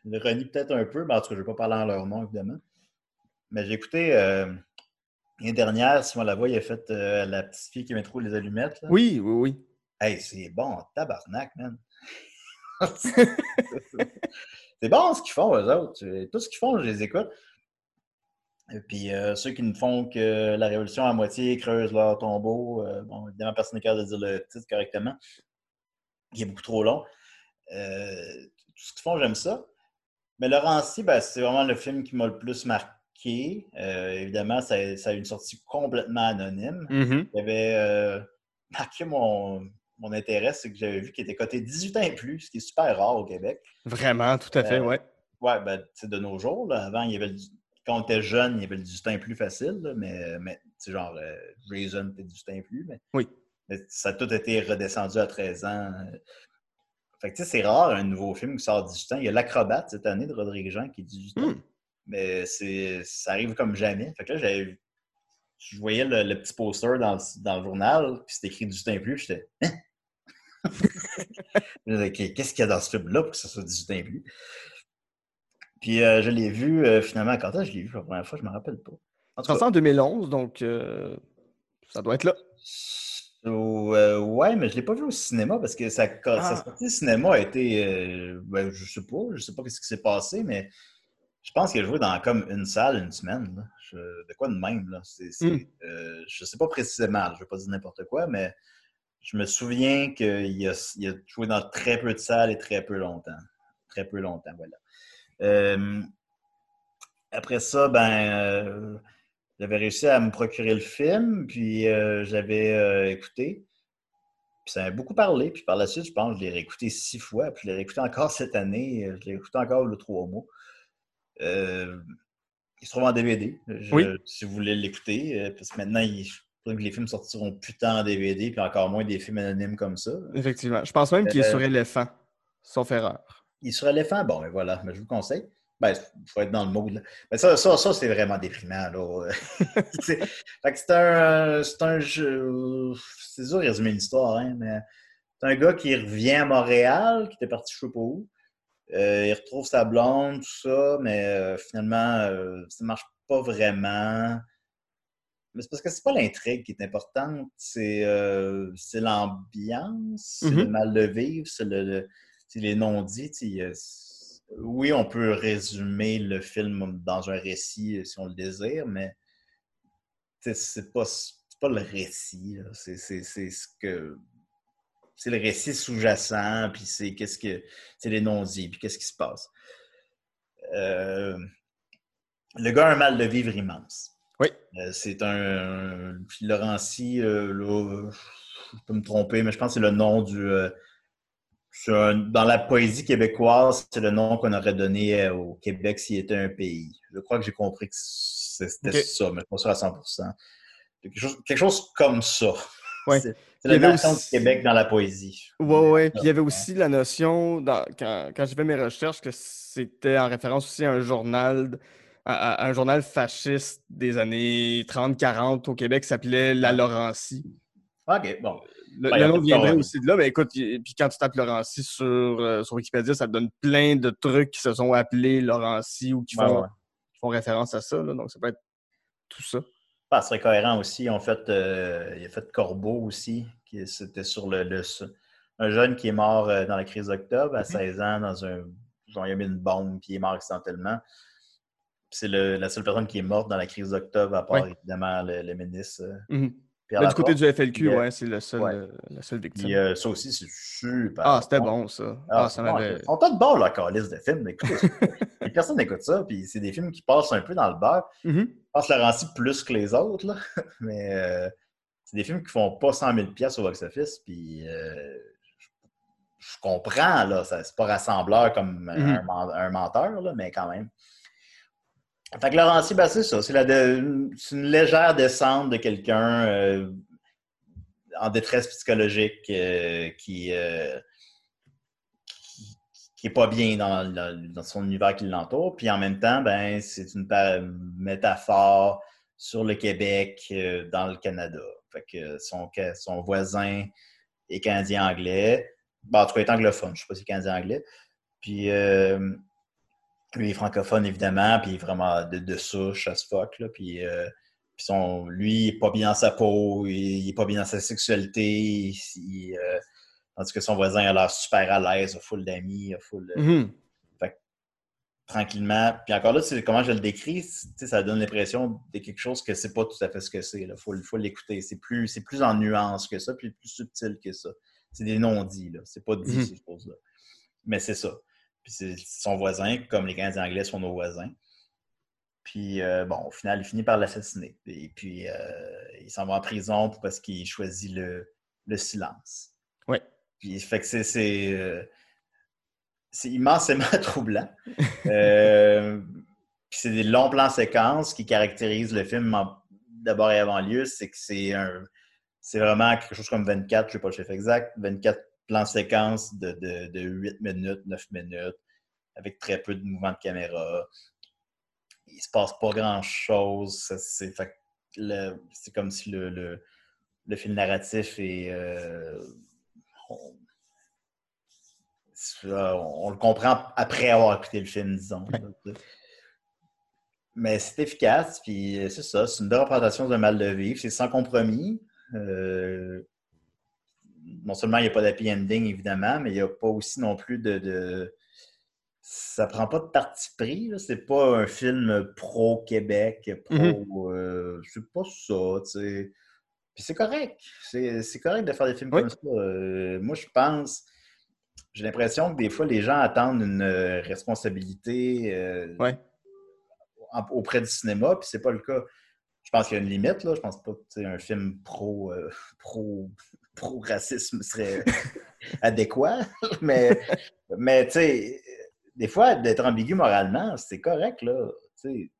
ils le renient peut-être un peu. Mais en tout cas, je ne vais pas parler en leur nom, évidemment. Mais j'ai écouté euh, l'année dernière, Simon Lavoie, il a fait euh, La petite fille qui met trop les allumettes. là. Oui, oui, oui. Hey, c'est bon, tabarnak, man. c'est bon ce qu'ils font, eux autres. Tout ce qu'ils font, je les écoute. Et puis, euh, ceux qui ne font que la révolution à moitié creusent leur tombeau. euh, bon, évidemment, personne n'est capable de dire le titre correctement. Il est beaucoup trop long. Euh, tout ce qu'ils font, j'aime ça. Mais Laurency, ben, c'est vraiment le film qui m'a le plus marqué. Évidemment, ça, a- ça a une sortie complètement anonyme Mhm. qui avait marqué mon, mon intérêt, c'est que j'avais vu qu'il était coté 18 ans et plus, ce qui est super rare au Québec. Vraiment, tout à fait, Euh, ouais. Ouais, ben, tu sais, de nos jours, là, avant, il y avait quand on était jeune, il y avait le 18 ans et plus facile, là, mais, mais tu genre, euh, Jason était 18 ans et plus, mais, Oui. mais ça a tout été redescendu à 13 ans. Fait que, tu sais, c'est rare un nouveau film qui sort 18 ans. Il y a L'Acrobate cette année de Rodrigue Jean qui est 18 ans. Hmm. Mais c'est, ça arrive comme jamais. Fait que là, j'avais, je voyais le, le petit poster dans le, dans le journal, puis c'était écrit 18 ans et plus. J'étais, hein? [LAUGHS] Qu'est-ce qu'il y a dans ce film-là pour que ça soit 18 ans et plus? Puis euh, je l'ai vu euh, finalement. Quand est-ce que je l'ai vu pour la première fois? Je ne me rappelle pas. En tout C'est en 2011, donc euh, ça doit être là. So, ouais, mais je ne l'ai pas vu au cinéma parce que sa, Ah. sortie au cinéma a été. ben, je sais pas, je sais pas ce qui s'est passé, mais je pense qu'il a joué dans comme une salle une semaine. là. Je- de quoi de même, là? Hmm. je sais pas précisément, je ne vais pas dire n'importe quoi, mais je me souviens qu'il a, il a joué dans très peu de salles et très peu longtemps. Très peu longtemps, voilà. Euh, après ça, ben. euh, j'avais réussi à me procurer le film, puis euh, j'avais écouté. Puis ça m'a beaucoup parlé. Puis par la suite, je pense que je l'ai réécouté six fois. Puis je l'ai réécouté encore cette année. Je l'ai écouté encore le trois mois. Euh, il se trouve en DVD. Je- Oui. Si vous voulez l'écouter. Parce que maintenant, il, je trouve que les films sortiront plus tant en DVD, puis encore moins des films anonymes comme ça. Effectivement. Je pense même qu'il est Euh, sur éléphant, sauf erreur. Il est sur éléphant, bon, mais voilà, mais je vous conseille. Ben, il faut être dans le mood. là. Mais ça, ça, ça c'est vraiment déprimant. Là. [LAUGHS] C'est- fait que c'est un, c'est un jeu. C'est dur de résumer l'histoire, hein, mais c'est un gars qui revient à Montréal, qui était parti je sais pas où? Euh, il retrouve sa blonde, tout ça, mais euh, finalement, euh, ça marche pas vraiment. Mais c'est parce que c'est pas l'intrigue qui est importante, c'est euh, c'est l'ambiance, c'est le Mhm. mal de vivre, c'est le, les non-dits. a- Oui, on peut résumer le film dans un récit euh, si on le désire, mais c'est pas, pas le récit. C'est ce que. C'est le récit sous-jacent, puis c'est qu'est-ce que. C'est les non-dits, puis qu'est-ce qui se passe. Euh, le gars a un mal de vivre immense. Oui. Euh, c'est un. Puis Laurency, euh, là, je peux me tromper, mais je pense que c'est le nom du. Dans la poésie québécoise, c'est le nom qu'on aurait donné euh, au Québec s'il était un pays. Je crois que j'ai compris que C'était ça, mais pas sûr à 100%. Quelque chose, quelque chose comme ça. Ouais. C'est la nation aussi- du Québec dans la poésie. Ouais, ouais. Puis il y avait aussi la notion, dans- quand, quand j'ai fait mes recherches, que c'était en référence aussi à un journal, à un journal fasciste des années 30-40 au Québec qui s'appelait La Laurentie. OK, bon. Le, Ben, le nom pas viendrait aussi de là, mais écoute, y- puis quand tu tapes Laurentie sur, euh, sur Wikipédia, ça te donne plein de trucs qui se sont appelés Laurentie ou qui font, ouais. qui font référence à ça. là. donc ça peut être tout ça. Ah, ce serait cohérent aussi. Ont fait, euh, il a fait Corbeau aussi, qui c'était sur le, le- un jeune qui est mort euh, dans la crise d'octobre à 16 ans dans un. Genre, il a mis une bombe puis il est mort accidentellement. C'est la seule personne qui est morte dans la crise d'octobre, à part Ouais. évidemment le, le ministre euh, Mhm. Mais du côté du FLQ, euh, ouais, c'est le seul, ouais. euh, la seule victime. Puis euh, ça aussi, c'est super. ah, c'était bon, ça. Ah, Ah, ça bon. m'avait. Ils sont tous bons, la calice de films. Écoutez, Et personne n'écoute ça. Puis c'est des films qui passent un peu dans le beurre. Mhm. Je pense Laurenti plus que les autres, là. [LAUGHS] mais euh, c'est des films qui font pas 100 000 pièces au box-office. Puis euh, je, comprends, là, c'est pas rassembleur comme un, Mhm. men- un menteur, là, mais quand même. Fait que Laurenti, ben, c'est ça. C'est une légère descente de quelqu'un euh, en détresse psychologique euh, qui, euh, pas bien dans, son univers qui l'entoure. Puis en même temps, ben, c'est une métaphore sur le Québec euh, dans le Canada. Fait que son, voisin est canadien-anglais. Ben, en tout cas, il est anglophone. Je sais pas si c'est canadien-anglais. Puis lui, il est francophone, évidemment, puis il est vraiment de, de souche, as fuck. Là, puis euh, puis son, lui, il n'est pas bien dans sa peau, il n'est pas bien dans sa sexualité. il- il, euh, tandis que son voisin a l'air super à l'aise, a full d'amis, a full. euh, Mhm. tranquillement. Puis encore là, c'est comment je le décris, ça donne l'impression de quelque chose que c'est pas tout à fait ce que c'est. Il faut, faut l'écouter. C'est plus, c'est plus en nuances que ça, puis plus subtil que ça. C'est des non-dits, là. C'est pas dit, Mhm. ces choses-là. Mais c'est ça. Puis c'est son voisin, comme les Canadiens anglais sont nos voisins. Puis, euh, bon, au final, il finit par l'assassiner. Et puis, euh, il s'en va en prison parce qu'il choisit le, le silence. Ouais. Puis, fait que c'est- euh, immensément [LAUGHS] troublant. Euh, puis c'est des longs plans séquences qui caractérisent le film d'abord et avant lieu. C'est que c'est un. C'est vraiment quelque chose comme 24, je ne sais pas le chiffre exact, 24 plans séquences de, de, de 8 minutes, 9 minutes, avec très peu de mouvements de caméra. Il se passe pas grand-chose. C'est comme si le, le, le fil narratif est. euh, on- le comprend après avoir écouté le film, disons. [LAUGHS] Mais c'est efficace, puis euh, c'est ça, c'est une représentation d'un mal de vivre. C'est sans compromis. Euh, non seulement il n'y a pas d'happy ending, évidemment, mais il n'y a pas aussi non plus de. de... Ça prend pas de parti pris. C'est pas un film pro-Québec, pro. euh, c'est pas ça, tu sais. Puis c'est correct. C'est correct de faire des films Oui. comme ça. Euh, moi, je pense. J'ai l'impression que des fois, les gens attendent une euh, responsabilité euh, auprès du cinéma, puis c'est pas le cas. Je pense qu'il y a une limite, là. Je pense pas que un film pro, euh, [LAUGHS] pro, pro-racisme serait [LAUGHS] adéquat. mais, mais tu sais, des fois, d'être ambigu moralement, c'est correct, là. Puis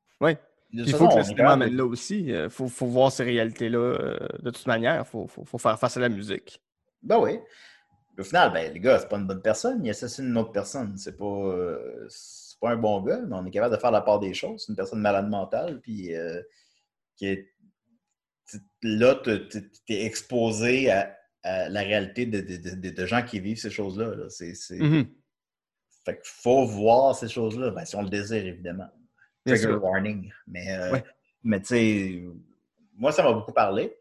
Il faut façon, que le cinéma amène là aussi. Il faut, faut voir ces réalités-là euh, de toute manière. Il faut, faut- faut faire face à la musique. Ben oui. Au final, ben, les gars, c'est pas une bonne personne. Il assassine une autre personne. C'est pas, euh, pas un bon gars, mais on est capable de faire la part des choses. C'est une personne malade mentale, puis euh, qui est. Là, tu es exposé à, à la réalité de, de- de- de- gens qui vivent ces choses-là. là. C'est, c'est- Mhm. Fait qu'il faut voir ces choses-là, ben, si on le désire, évidemment. Trigger warning. Mais, euh, Ouais. mais tu sais, moi, ça m'a beaucoup parlé.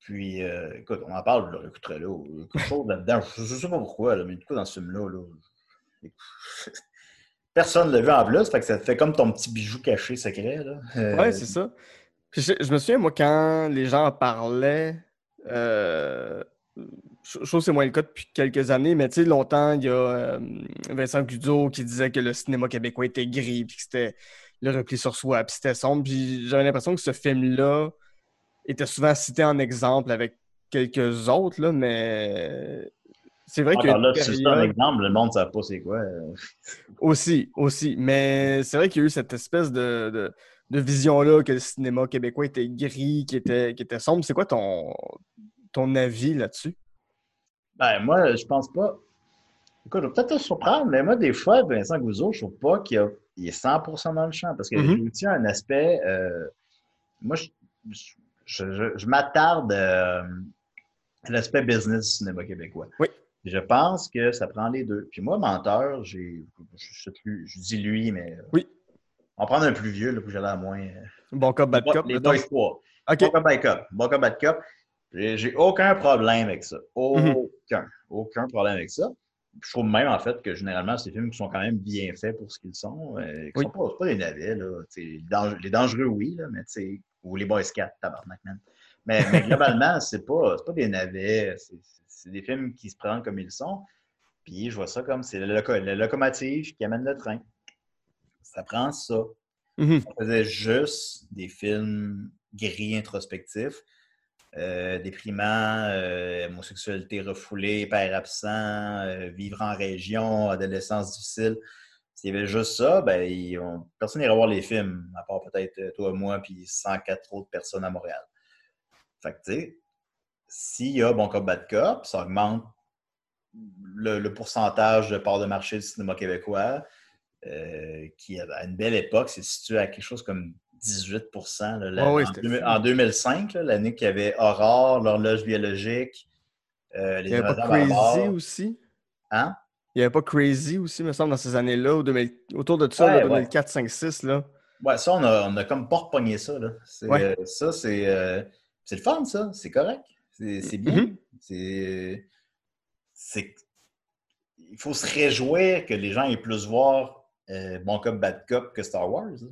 Puis, euh, écoute, on en parle, je le réécouterai là. Il y a quelque chose là-dedans. Je, je sais pas pourquoi, là, mais du coup, dans ce film-là, là, [LAUGHS] personne ne l'a vu en plus. Fait que ça te fait comme ton petit bijou caché secret. Là. Euh, Ouais, c'est ça. Je, je me souviens, moi, quand les gens en parlaient, euh, je, trouve que c'est moins le cas depuis quelques années, mais tu sais, longtemps, il y a euh, Vincent Guzzo qui disait que le cinéma québécois était gris, puis que c'était le repli sur soi, puis c'était sombre. Puis j'avais l'impression que ce film-là était souvent cité en exemple avec quelques autres, là, mais c'est vrai une là, si c'est un période- exemple, le monde ne sait pas c'est quoi. euh. Aussi, aussi. Mais c'est vrai qu'il y a eu cette espèce de, de, de vision-là que le cinéma québécois était gris, qui était, qui était sombre. C'est quoi ton, ton avis là-dessus? Ben, moi, je pense pas. Écoute, je vais peut-être te surprendre, mais moi, des fois, Vincent Gouzeau, je trouve pas qu'il est 100% dans le champ. Parce que Mhm. je tiens un aspect. euh, moi, je, je- je- je m'attarde euh, à l'aspect business du cinéma québécois. Oui. Je pense que ça prend les deux. Puis moi, menteur, j'ai. Je, je- je dis lui, mais. euh, Oui. On va prendre un plus vieux, là, pour que j'ai l'air moins. euh, Bon cop, bad cop. les. Boys 3. OK. Bon cop, bad cop. Bon cop, bad cop. J'ai aucun problème avec ça. Mhm. Aucun. Aucun problème avec ça. Je trouve même, en fait, que généralement, ces films qui sont quand même bien faits pour ce qu'ils sont. euh, qui Oui. sont pas, c'est pas des navets, là. Les, dang- les dangereux, oui, là, mais tu sais, ou les Boys 4, tabarnak, man. Mais, mais [LAUGHS] globalement, c'est pas, c'est pas des navets. C'est c'est des films qui se prennent comme ils sont. Puis je vois ça comme c'est la locomotive qui amène le train. Ça prend ça. Mhm. On faisait juste des films gris introspectifs, euh, déprimants, euh, homosexualité refoulée, père absent, euh, vivre en région, adolescence difficile. S'il y avait juste ça, ben, ils ont- personne n'irait voir les films, à part peut-être toi, moi, puis 104 autres personnes à Montréal. Fait que, tu sais, s'il y a Bon Cop, Bad Cop, ça augmente le, le pourcentage de part de marché du cinéma québécois euh, qui, à une belle époque, s'est situé à quelque chose comme 18 là, Ouais, ouais, en, c'était deux- fou. en 2005, là, l'année qu'il y avait Aurore, l'horloge biologique, euh, les Il n'y avait pas Crazy aussi? Hein? Il n'y avait pas Crazy aussi, me semble, dans ces années-là, au 2000 autour de ça, Ouais, là, ouais. 2004, 5, 6, là. Ouais, ça, on a, on a comme pas repogné ça. Là. Ouais. euh, ça, c'est, euh, c'est le fun, ça. C'est correct. C'est, bien. C'est, c'est- Il faut se réjouir que les gens aient plus voir euh, Bon Cop, Bad Cop que Star Wars. là.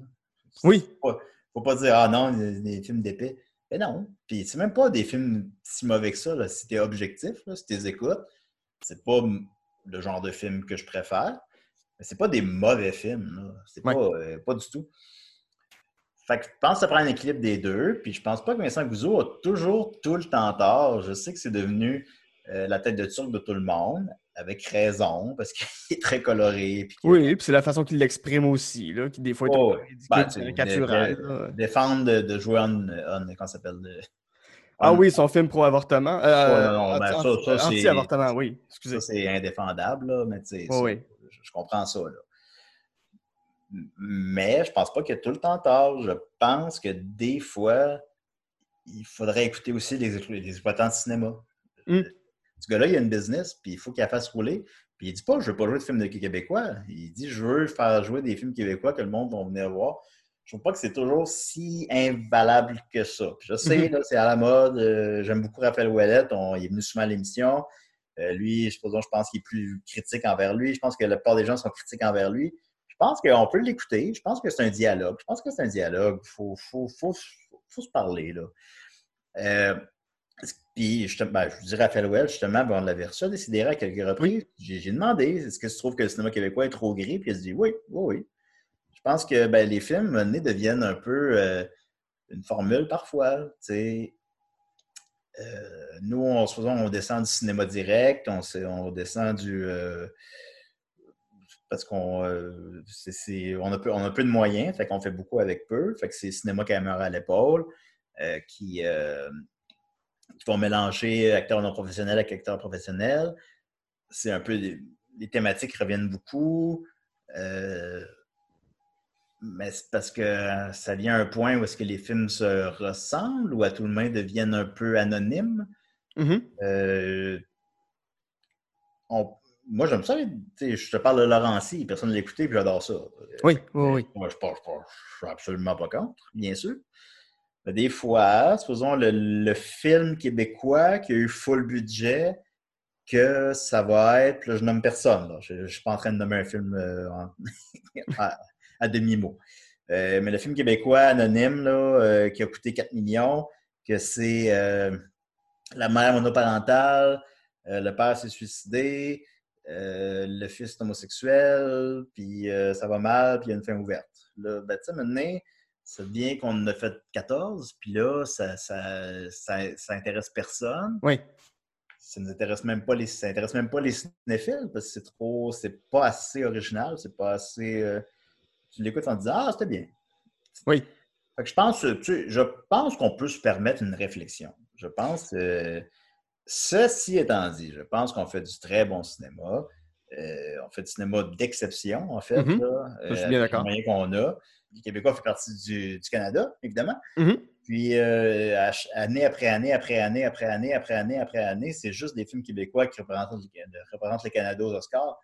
Oui. Faut, faut pas dire, ah non, des, des films d'épée. Mais non. Puis c'est même pas des films si mauvais que ça, là, si t'es objectif, là, si t'es écoutes. C'est pas le genre de film que je préfère. Mais c'est pas des mauvais films. C'est Ouais. pas, euh, pas du tout. Fait que je pense que ça prend un équilibre des deux. Puis je pense pas que Vincent Gouzeau a toujours tout le temps tort. Je sais que c'est devenu euh, la tête de turc de tout le monde, avec raison, parce qu'il [LAUGHS] est très coloré. Puis Oui, puis c'est la façon qu'il l'exprime aussi, là, qui des fois est Oh, ben, caricatural. défendre de, de jouer en, en comment ça s'appelle de- Ah oui, son film pro-avortement. Euh, non, ben, anti- ça- ça, c'est- Anti-avortement, oui. Excusez. ça c'est indéfendable là, mais tu sais, Oui, je, comprends ça là. Mais je pense pas qu'il y a tout le temps tort. Je pense que des fois, il faudrait écouter aussi les, les exploitants de cinéma. Mm. Ce gars-là, il a une business, puis il faut qu'il la fasse rouler. Puis il dit pas, je veux pas jouer de films de québécois. Il dit, je veux faire jouer des films québécois que le monde va venir voir. Je trouve pas que c'est toujours si invalable que ça. Puis je sais, Mhm. c'est à la mode. euh, J'aime beaucoup Raphaël Ouellette. On- il est venu souvent à l'émission. Euh, lui, supposons, je pense qu'il est plus critique envers lui. Je pense que la plupart des gens sont critiques envers lui. Je pense qu'on peut l'écouter. Je pense que c'est un dialogue. Je pense que c'est un dialogue. Il faut, faut, faut, faut, faut se parler. Là. Euh, puis, je, ben, je vous dis Raphaël Well, justement, ben, on l'avait reçu à décider à quelques reprises. J'ai demandé est-ce que tu trouves que le cinéma québécois est trop gris? Puis il a dit oui, oui, oui. Je pense que ben, les films, à un moment donné, deviennent un peu euh, une formule parfois. sais. Euh, nous, on, on descend du cinéma direct, on, on descend du. euh, parce qu'on euh, on, a peu, on a peu de moyens, fait qu'on fait beaucoup avec peu. Fait que c'est cinéma caméra à l'épaule qui, qui vont mélanger acteurs non professionnels avec acteurs professionnels. C'est un peu. des- Les thématiques reviennent beaucoup. euh, mais c'est parce que ça vient à un point où est-ce que les films se ressemblent ou à tout le moins deviennent un peu anonymes. Mhm. Euh, on- moi, j'aime ça. Je te parle de Laurency, personne ne l'a écouté, puis j'adore ça. Oui, oui, oui. Moi, je ne suis absolument pas contre, bien sûr. Mais des fois, supposons le, film québécois qui a eu full budget, que ça va être, là, je nomme personne. Je ne suis pas en train de nommer un film euh, [LAUGHS] à, demi-mot. Euh, mais le film québécois anonyme là, euh, qui a coûté 4 millions, que c'est la mère monoparentale, le père s'est suicidé, le fils est homosexuel, puis ça va mal, puis il y a une fin ouverte. Là, ben, tu sais, ça devient qu'on en a fait 14, puis là, ça, ça, ça, ça intéresse personne. Oui. Ça nous intéresse même pas les, ça intéresse même pas les cinéphiles, parce que c'est trop, c'est pas assez original, c'est pas assez. euh, tu l'écoutes en disant Ah, c'était bien. Oui. Fait que je pense, tu sais, je pense qu'on peut se permettre une réflexion. Je pense, euh, ceci étant dit, je pense qu'on fait du très bon cinéma. Euh, on fait du cinéma d'exception, en fait. Mhm. là, Je suis euh, bien d'accord. Les moyens qu'on a. Les Québécois font partie du, du Canada, évidemment. Mhm. Puis, euh, année après année, après année, après année, après année, après année, c'est juste des films québécois qui représentent, le- représentent le Canada aux Oscars.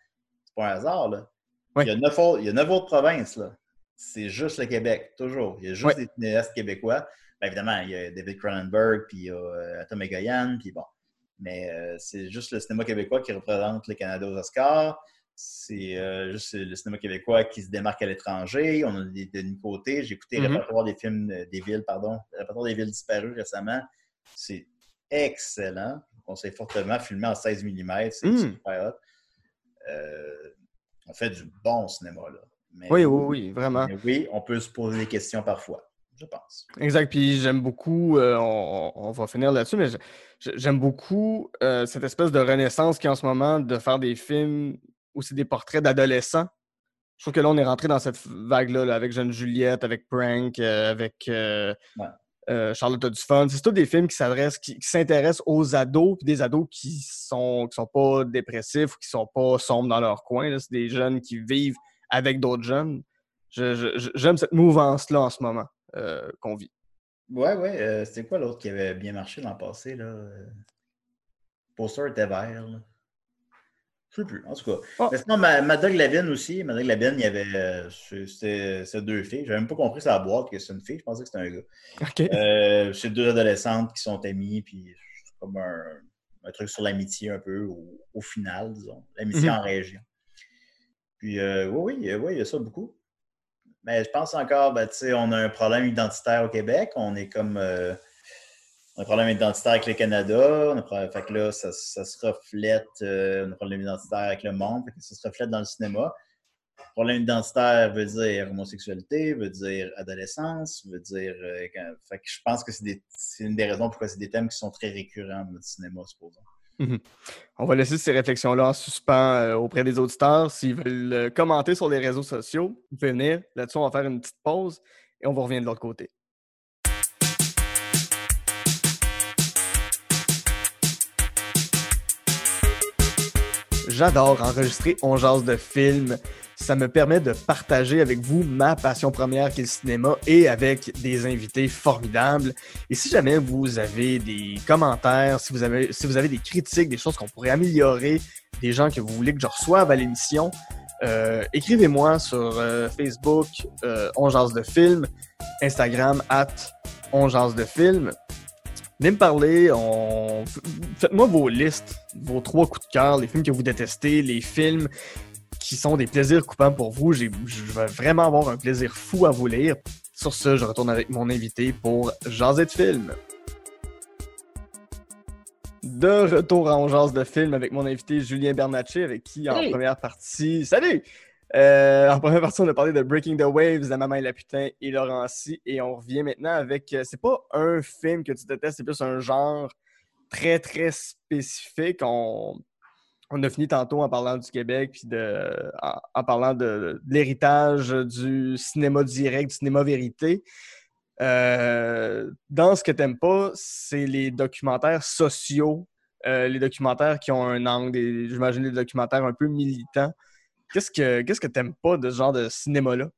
C'est pas un hasard, là. Oui. Il, y a neuf autres, il y a neuf autres provinces, là. C'est juste le Québec, toujours. Il y a juste Oui. des cinéastes québécois. Bien, évidemment, il y a David Cronenberg, puis il y a euh, Tom Egoyan, puis bon. Mais euh, c'est juste le cinéma québécois qui représente le Canada aux Oscars. C'est euh, juste le cinéma québécois qui se démarque à l'étranger. On a des Denis Côté. J'ai écouté le Mhm. répertoire des films des villes, pardon, le répertoire des villes disparues récemment. C'est excellent. Je vous conseille fortement, filmé en 16 mm. C'est Mm. super hot. Euh, on fait du bon cinéma, là. Mais, Oui, oui, oui, vraiment. mais oui, on peut se poser des questions parfois, je pense. Exact. Puis j'aime beaucoup, euh, on, on va finir là-dessus, mais j'aime beaucoup euh, cette espèce de renaissance qui en ce moment de faire des films où c'est des portraits d'adolescents. Je trouve que là, on est rentré dans cette vague-là là, avec Jeune Juliette, avec Prank, euh, avec Ouais. Charlotte a du fun. C'est tous des films qui s'adressent, qui, qui s'intéressent aux ados, puis des ados qui sont, qui sont pas dépressifs ou qui sont pas sombres dans leur coin. là. C'est des jeunes qui vivent avec d'autres jeunes. Je- je- je- J'aime cette mouvance-là en ce moment euh, qu'on vit. Ouais, ouais. euh, C'était quoi l'autre qui avait bien marché l'an passé, là? Euh, Poster était vert, là. Je sais plus, en tout cas. Oh. Mais sinon, ma, Mad Dog Lavin aussi. Mad Dog Lavin, il y avait. euh, C'était deux filles. J'avais même pas compris sur la boîte que c'est une fille. Je pensais que c'était un gars. OK. Euh, c'est deux adolescentes qui sont amies, puis c'est comme un, un truc sur l'amitié un peu, au, au final, disons. L'amitié Mhm. en région. Puis, euh, oui, oui, oui, il y a ça beaucoup. Mais je pense encore, ben, on a un problème identitaire au Québec. On est comme. euh, on a un problème identitaire avec le Canada. Fait que là, ça, se reflète. euh, un problème identitaire avec le monde. Ça se reflète dans le cinéma. Problème identitaire veut dire homosexualité, veut dire adolescence, veut dire. euh, fait que je pense que c'est une des raisons pourquoi c'est des thèmes qui sont très récurrents dans notre cinéma, supposons. On va laisser ces réflexions-là en suspens euh, auprès des auditeurs. S'ils veulent euh, commenter sur les réseaux sociaux, vous pouvez venir. Là-dessus, on va faire une petite pause et on va revenir de l'autre côté. J'adore enregistrer On jase de films. Ça me permet de partager avec vous ma passion première qui est le cinéma et avec des invités formidables. Et si jamais vous avez des commentaires, si vous avez, si vous avez des critiques, des choses qu'on pourrait améliorer, des gens que vous voulez que je reçoive à l'émission, euh, écrivez-moi sur euh, Facebook, euh, On Jase de Film, Instagram, at On de Film. Venez me parler, faites-moi vos listes, vos trois coups de cœur, les films que vous détestez, les films qui sont des plaisirs coupants pour vous. Je vais vraiment avoir un plaisir fou à vous lire. Sur ce, je retourne avec mon invité pour Jaser de film. De retour à On de film avec mon invité Julien Bernatchez, avec qui en première partie. Salut! Euh, en première partie, on a parlé de Breaking the Waves, La Maman et la Putain et Laurentie. Et on revient maintenant avec. euh, C'est pas un film que tu détestes, c'est plus un genre très, très spécifique. On, on a fini tantôt en parlant du Québec, puis de, en, en parlant de, de l'héritage du cinéma direct, du cinéma vérité. Euh, dans ce que t'aimes pas, c'est les documentaires sociaux, euh, les documentaires qui ont un angle, j'imagine des documentaires un peu militants. Qu'est-ce que qu'est-ce que t'aimes pas de ce genre de cinéma-là?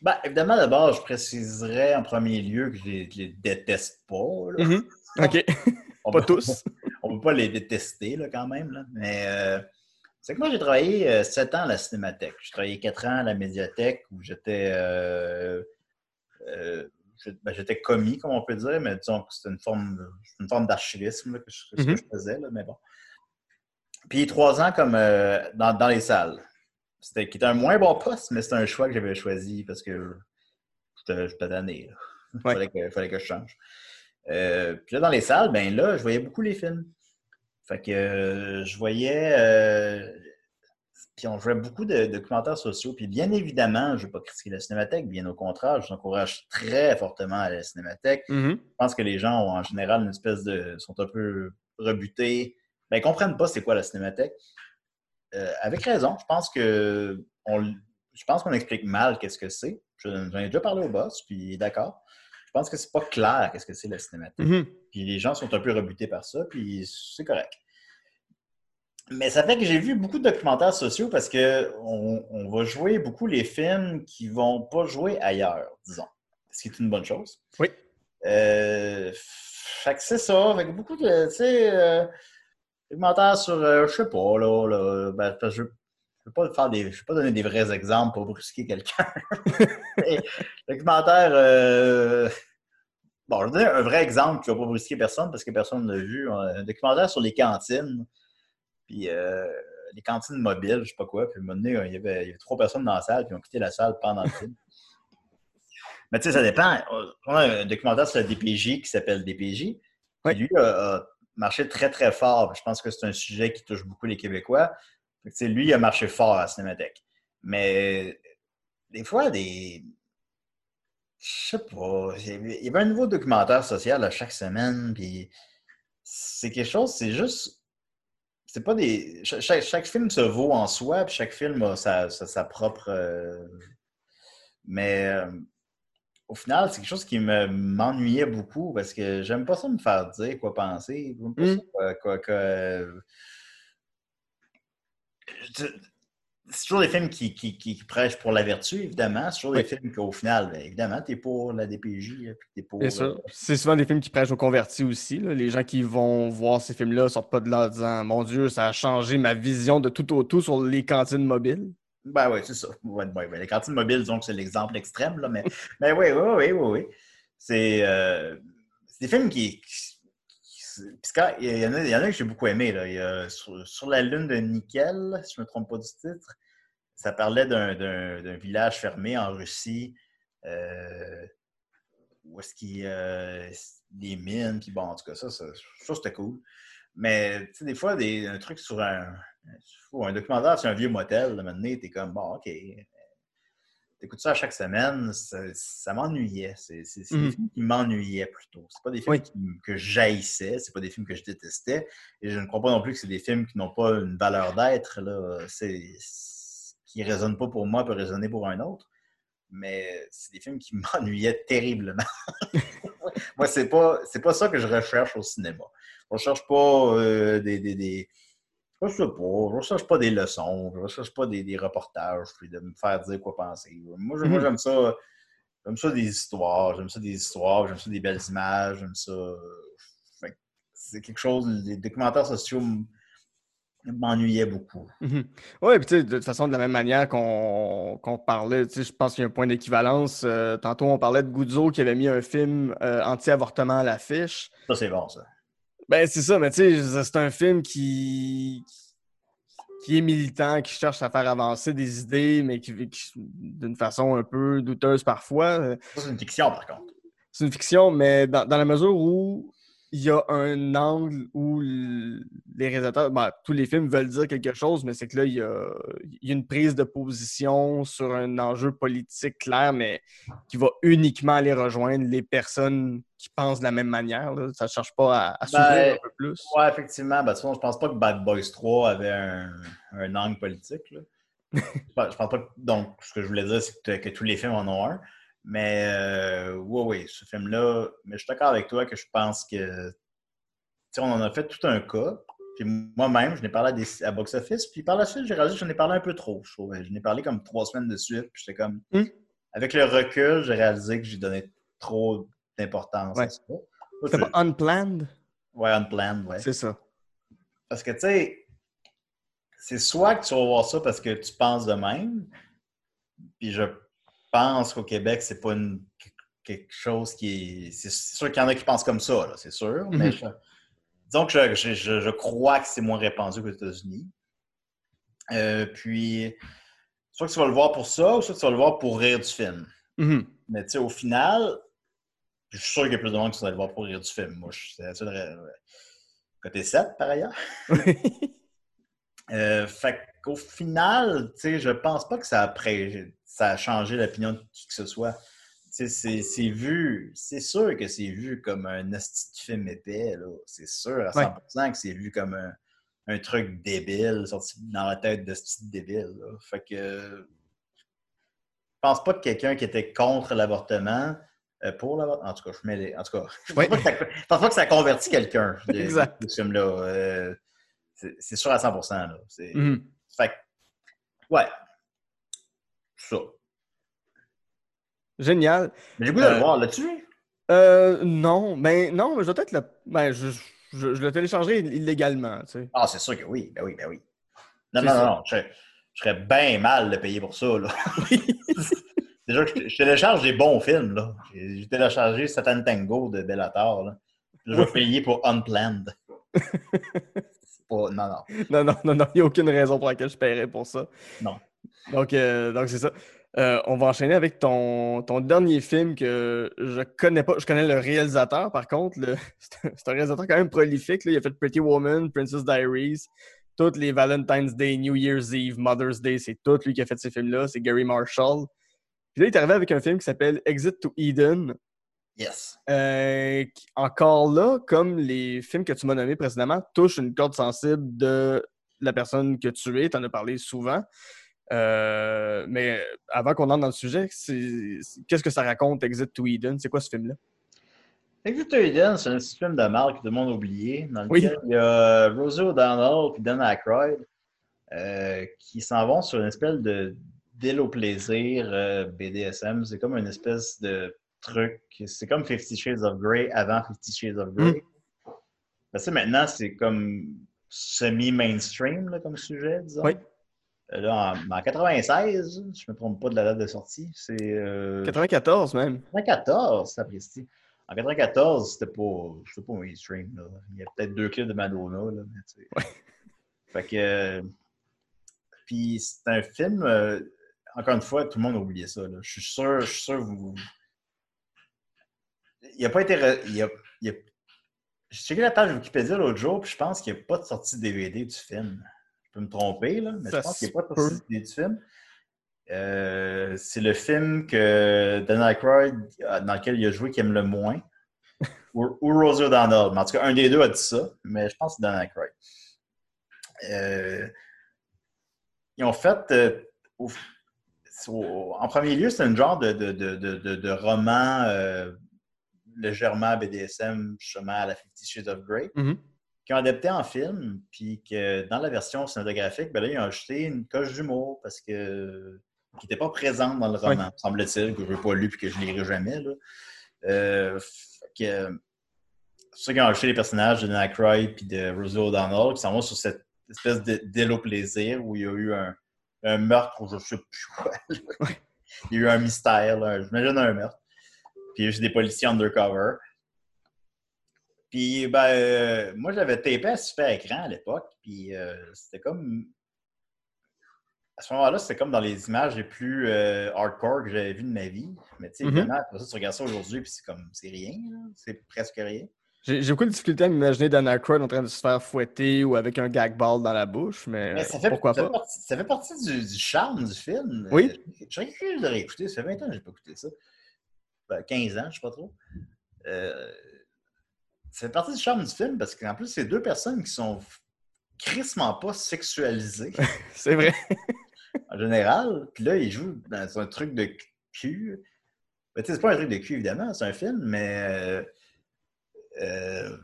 Ben, évidemment, d'abord, je préciserais en premier lieu que je les, les déteste pas. là. Mhm. OK. Pas tous. Pas les détester là, quand même. là. Mais euh, c'est que moi, j'ai travaillé euh, sept ans à la Cinémathèque. J'ai travaillé quatre ans à la médiathèque où j'étais euh, ben, j'étais commis, comme on peut dire, mais disons que c'était une forme, une forme d'archivisme que, je, que Mhm. je faisais, là, mais bon. Puis trois ans comme dans, dans les salles. C'était qui était un moins bon poste, mais c'était un choix que j'avais choisi parce que j'étais tanné. là. Il Ouais. fallait, que, fallait que je change. Euh, puis là, dans les salles, ben là, je voyais beaucoup les films. Fait que euh, je voyais. euh, puis on jouait beaucoup de documentaires sociaux. Puis bien évidemment, je ne veux pas critiquer la cinémathèque, bien au contraire, je vous encourage très fortement à la cinémathèque. Mhm. Je pense que les gens ont en général une espèce de. sont un peu rebutés. Ben, ils ne comprennent pas c'est quoi la cinémathèque. Euh, avec raison. Je pense que on, je pense qu'on explique mal qu'est-ce que c'est. J'en ai déjà parlé au boss, puis d'accord. Je pense que c'est pas clair qu'est-ce que c'est la cinématique. Mhm. Puis les gens sont un peu rebutés par ça, puis c'est correct. Mais ça fait que j'ai vu beaucoup de documentaires sociaux parce que on, on va jouer beaucoup les films qui vont pas jouer ailleurs, disons. Ce qui est une bonne chose. Oui. Euh, fait que c'est ça. Que beaucoup de, tu sais, euh, documentaires sur, euh, je sais pas, là, là ben, parce que je je ne vais pas faire des, je vais pas donner des vrais exemples pour brusquer quelqu'un. [LAUGHS] Documentaire, euh, bon, je vais donner un vrai exemple qui ne va pas brusquer personne parce que personne ne l'a vu. Un documentaire sur les cantines, puis euh, les cantines mobiles, je ne sais pas quoi. Puis à un moment donné, il y, avait, il y avait trois personnes dans la salle qui ont quitté la salle pendant le film. [LAUGHS] Mais tu sais, ça dépend. On a un documentaire sur la DPJ qui s'appelle DPJ. Oui. Lui a, a marché très, très fort. Je pense que c'est un sujet qui touche beaucoup les Québécois. Fait que, lui, il a marché fort à la Cinémathèque. Mais des fois, des. Je sais pas. Il y avait un nouveau documentaire social à chaque semaine. Puis c'est quelque chose, c'est juste. C'est pas des. Chaque, chaque, film se vaut en soi, puis chaque film a sa, sa, sa propre. euh, Mais euh, au final, c'est quelque chose qui me- m'ennuyait beaucoup parce que j'aime pas ça me faire dire quoi penser. J'aime pas Mm. ça, quoi- quoi- C'est toujours des films qui, qui, qui- qui prêchent pour la vertu, évidemment. C'est toujours Oui. des films qu'au final, ben, évidemment, t'es pour la DPJ, puis pour. Euh, sûr. C'est souvent des films qui prêchent aux convertis aussi. là. Les gens qui vont voir ces films-là sortent pas de là en disant Mon Dieu, ça a changé ma vision de tout au tout sur les cantines mobiles. Ben oui, c'est ça. Ouais, ouais, ouais. Les cantines mobiles, que c'est l'exemple extrême, là, mais, [LAUGHS] mais oui, oui, oui, oui, oui. C'est euh, des films qui. Il y, en a, il y en a que j'ai beaucoup aimé. Là. Sur, la lune de Nickel, si je ne me trompe pas du titre, ça parlait d'un- village fermé en Russie. euh, où est-ce qu'il y a des mines, puis bon, en tout cas, ça, ça, c'était cool. Mais, tu sais, des fois, des, un truc sur un, un documentaire sur un vieux motel, là, maintenant, t'es comme, bon, OK. T'écoutes ça à chaque semaine, ça, ça m'ennuyait. C'est des films qui m'ennuyaient plutôt. C'est pas des films Oui. qui que j'haïssais, c'est pas des films que je détestais. Et je ne crois pas non plus que c'est des films qui n'ont pas une valeur d'être. qui ne résonnent pas pour moi peut résonner pour un autre. Mais c'est des films qui [LAUGHS] m'ennuyaient terriblement. [LAUGHS] moi, c'est pas, pas ça que je recherche au cinéma. Je recherche pas euh, des, des, des- Je sais pas, je recherche pas des leçons, je recherche pas des, des reportages, puis de me faire dire quoi penser. Moi, Mhm. j'aime ça. J'aime ça des histoires, j'aime ça des histoires, j'aime ça des belles images, j'aime ça. Fait que C'est quelque chose, les documentaires sociaux m- m'ennuyaient beaucoup. Mhm. Oui, puis tu sais, de toute façon, de la même manière qu'on parlait, tu sais, je pense qu'il y a un point d'équivalence. Euh, tantôt, on parlait de Guzzo qui avait mis un film euh, anti-avortement à l'affiche. Ça, c'est bon, ça. Ben, c'est ça, mais tu sais, c'est un film qui, qui est militant, qui cherche à faire avancer des idées, mais qui, qui- d'une façon un peu douteuse parfois. C'est une fiction, par contre. C'est une fiction, mais dans, dans la mesure où il y a un angle où les réalisateurs, ben, tous les films veulent dire quelque chose, mais c'est que là, il y, a, il y a une prise de position sur un enjeu politique clair, mais qui va uniquement aller rejoindre les personnes qui pensent de la même manière. là. Ça ne cherche pas à, à s'ouvrir Ben, un peu plus. Ouais, effectivement. Ben, de toute façon, je pense pas que Bad Boys 3 avait un, un angle politique. Là. je [LAUGHS] pense je pense pas que. Donc, ce que je voulais dire, c'est que, que tous les films en ont un. Mais, euh, oui, oui, ce film-là. Mais je suis d'accord avec toi que je pense que. Tu sais, on en a fait tout un cas. Puis moi-même, je n'ai parlé à, des, à Box Office. Puis par la suite, j'ai réalisé que j'en ai parlé un peu trop. Je trouve. Je n'ai parlé comme trois semaines de suite. Puis j'étais comme. Hmm. Avec le recul, j'ai réalisé que j'ai donné trop d'importance à Ouais. ça. Toi, C'est tu- pas unplanned? Ouais, unplanned, ouais. C'est ça. Parce que, tu sais, c'est soit que tu vas voir ça parce que tu penses de même, puis je pense qu'au Québec, c'est pas une- quelque chose qui est... C'est sûr qu'il y en a qui pensent comme ça, c'est sûr, mais Mhm. je- disons que je, je- je- je crois que c'est moins répandu qu'aux États-Unis. Euh, puis, soit que tu vas le voir pour ça, ou soit que tu vas le voir pour rire du film. Mhm. Mais tu sais, au final, je suis sûr qu'il y a plus de monde qui sont allés le voir pour rire du film. Moi, je- c'est la seule Côté 7, par ailleurs. [LAUGHS] Euh, fait qu'au final, tu sais, je pense pas que ça a, pré- ça a changé l'opinion de qui que ce soit. C'est vu, c'est sûr que c'est vu comme un film épais. C'est sûr à 100% que c'est vu comme un, un truc débile, sorti dans la tête de ce petit débile, là. Fait que pense pas que quelqu'un qui était contre l'avortement, euh, pour l'avortement, en tout cas, je mets les, en tout cas, je pense, Oui. pas que ça, je pense pas que ça convertit quelqu'un, Exact. ce film-là. Euh, c'est sûr à 100 là. Mhm. Fait que, ouais. Ça. Génial. Mais j'ai goût de Euh, le voir, là-dessus. vu? Euh, non, mais non, mais je vais peut-être le. Ben, je, je, je le téléchargerai illégalement, tu sais. Ah, c'est sûr que oui. Ben oui, ben oui. Non, non, non, non. Je, je serais bien mal de payer pour ça, là. Déjà [LAUGHS] que je, télécharge des bons films, là. J'ai téléchargé Satan Tango de Bellator, là. Je vais payer pour Unplanned. [LAUGHS] Pas... Non, non. Non, non, non, non, il n'y a aucune raison pour laquelle je paierais pour ça. Non. Donc, euh, donc c'est ça. Euh, on va enchaîner avec ton, ton dernier film que je connais pas. Je connais le réalisateur, par contre. [LAUGHS] C'est un, réalisateur quand même prolifique. là. Il a fait Pretty Woman, Princess Diaries, toutes les Valentine's Day, New Year's Eve, Mother's Day. C'est tout lui qui a fait ces films-là. C'est Gary Marshall. Puis là, il est arrivé avec un film qui s'appelle Exit to Eden. Yes. Euh, encore là, comme les films que tu m'as nommés précédemment, touchent une corde sensible de la personne que tu es. Tu en as parlé souvent. Euh, mais avant qu'on entre dans le sujet, qu'est-ce que ça raconte, Exit to Eden? C'est quoi ce film-là? Exit to Eden, c'est un petit film de marque que tout le monde a oublié, dans Oui. lequel il y a Rosie O'Donnell et Dan Aykroyd euh, qui s'en vont sur une espèce de deal au plaisir euh, BDSM. C'est comme une espèce de truc. C'est comme Fifty Shades of Grey avant Fifty Shades of Grey. Ben, ça, maintenant, c'est comme semi-mainstream comme sujet, disons. Oui. Euh, Là, en, en 96, je me trompe pas de la date de sortie, c'est euh, 94 même. 94, sapristi. En 94, c'était pas, c'était pas mainstream. Là. Il y a peut-être deux clips de Madonna. Là, mais tu sais. Fait que. euh, Puis c'est un film. euh, encore une fois, tout le monde a oublié ça. là. Je suis sûr, je suis sûr que vous. Il n'a pas été. re- Il a, il a- J'ai checké la page Wikipédia l'autre jour, puis je pense qu'il n'y a pas de sortie DVD du film. Je peux me tromper, là, mais Ça je pense qu'il a pas DVD du film. Euh, c'est le film que Dan Aykroyd, euh, dans lequel il a joué, qui aime le moins. [LAUGHS] ou, ou Rosie O'Donnell. Mais en tout cas, un des deux a dit ça, mais je pense que c'est Dan Aykroyd. Euh, ils ont fait. euh, au- au- en premier lieu, c'est un genre de, de, de, de, roman légèrement BDSM, justement à la Fifty Shades of Grey Mhm. Qui ont adapté en film, puis que dans la version cinématographique, ben là, ils ont ajouté une coche d'humour parce que qui n'était pas présente dans le roman, semble-t-il, que je n'ai pas lu et que je ne lirai jamais. Là. Euh, que, ça qu'ils ont ajouté les personnages de Dan Aykroyd et de Rosie O'Donnell qui s'en vont sur cette espèce d'île au plaisir où il y a eu un, un meurtre, ou je ne sais plus quoi. Il y a eu un mystère, j'imagine un meurtre. Puis il y a juste des policiers undercover. Puis, ben, euh, moi, j'avais tapé à super écran à l'époque. Puis, euh, c'était comme. À ce moment-là, c'était comme dans les images les plus euh, hardcore que j'avais vues de ma vie. Mais, tu sais, évidemment, après ça, tu regardes ça aujourd'hui, puis c'est comme. C'est rien, là. C'est presque rien. J'ai j'ai beaucoup de difficulté à m'imaginer Dan Aykroyd en train de se faire fouetter ou avec un gag ball dans la bouche, mais, Mais ça fait, pourquoi ça pas? partie, ça fait partie du, du charme du film. Oui. J'aurais cru de réécouter. Ça fait 20 ans que je n'ai pas écouté ça. Ben, 15 ans, je ne sais pas trop. Euh, fait partie du charme du film parce qu'en plus, c'est deux personnes qui sont crissement pas sexualisées [LAUGHS] C'est vrai. en général. Puis là, ils jouent dans un truc de cul. Ben, c'est pas un truc de cul, évidemment, c'est un film, mais. Euh, euh,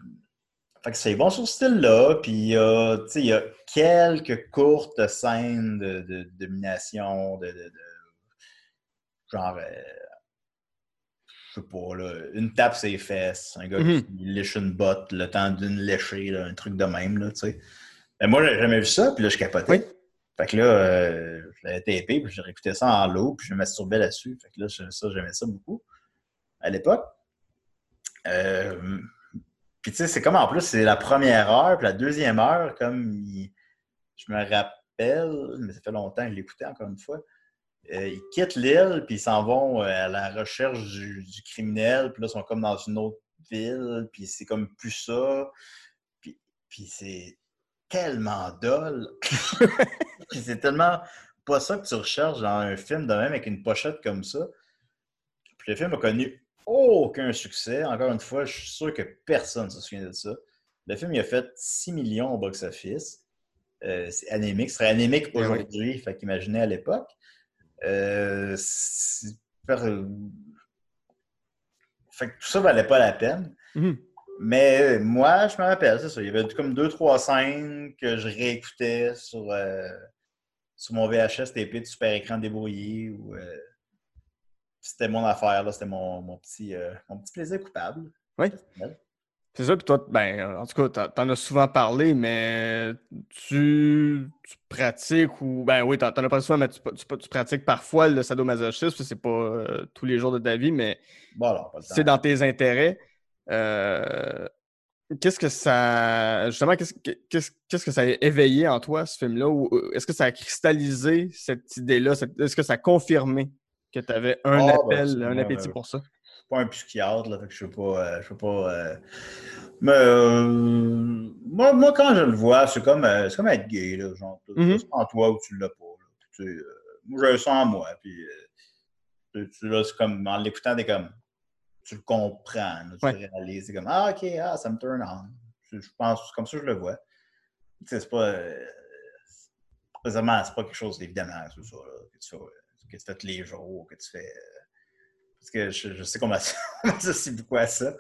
fait que c'est bon sur ce style-là. Puis il y a, tu sais, il y a quelques courtes scènes de, de- de domination, de, de- de- genre. euh, je sais pas, là, une tape ses fesses, un gars Mhm. qui lèche une botte le temps d'une léchée, là, un truc de même, là, tu sais. Mais moi, j'ai jamais vu ça, puis là, je capotais. Oui. Fait que là, euh, je l'avais tapé, puis j'ai réécouté ça en lot, puis je me masturbais là-dessus. Fait que là, ça, j'aimais ça beaucoup à l'époque. Euh, puis tu sais, c'est comme en plus, c'est la première heure, puis la deuxième heure, comme il- je me rappelle, mais ça fait longtemps que je l'écoutais encore une fois. Euh, ils quittent l'île, puis ils s'en vont euh, à la recherche du, du criminel, puis là, ils sont comme dans une autre ville, puis c'est comme plus ça. Puis, puis c'est tellement dole. [LAUGHS] [LAUGHS] Puis c'est tellement pas ça que tu recherches dans un film de même avec une pochette comme ça. Puis le film a connu aucun succès. Encore une fois, je suis sûr que personne ne se souvient de ça. Le film il a fait 6 millions au box-office. Euh, c'est anémique. Ce serait anémique Ben oui. aujourd'hui, fait qu'imaginez à l'époque. Euh, faire- Fait que tout ça valait pas la peine. Mhm. Mais moi, je me rappelle, c'est ça. Il y avait comme deux, trois scènes que je réécoutais sur, euh, sur mon VHS TP de super écran débrouillé. Où, euh, c'était mon affaire, là. C'était mon, mon petit, euh, mon petit plaisir coupable. Oui. C'est ça, puis toi, ben, en tout cas, t'en- as souvent parlé, mais tu, tu pratiques ou. Ben oui, t'en as parlé souvent, mais tu, tu- tu pratiques parfois le sadomasochisme, c'est pas euh, tous les jours de ta vie, mais Bon, c'est dans tes intérêts. Euh, qu'est-ce que ça. Justement, qu'est-ce que- qu'est-ce qu'est-ce que ça a éveillé en toi, ce film-là? Ou est-ce que ça a cristallisé cette idée-là? Est-ce que ça a confirmé que tu avais un Ah, ben, appel, un appétit euh, pour ça? Pas un psychiatre, là, fait que je ne sais pas. euh, je sais pas euh, Mais euh, moi, moi, quand je le vois, c'est comme, c'est comme être gay. Là, genre, tu Mhm. l'as en toi ou tu l'as pas. là. Puis, tu sais, moi, je le sens en moi. Puis, tu- c'est comme, en l'écoutant, t'es comme, tu le comprends. là, tu Ouais. réalises. C'est comme, ah, ok, ah, ça me turn on. Je, je pense, c'est comme ça que je le vois. Tu sais, c'est pas. euh, présentement, c'est pas quelque chose, évidemment, c'est ça, là, que, tu fais, que tu fais tous les jours, que tu fais. euh, parce que je, je sais qu'on m'asso- on m'associe beaucoup à ça?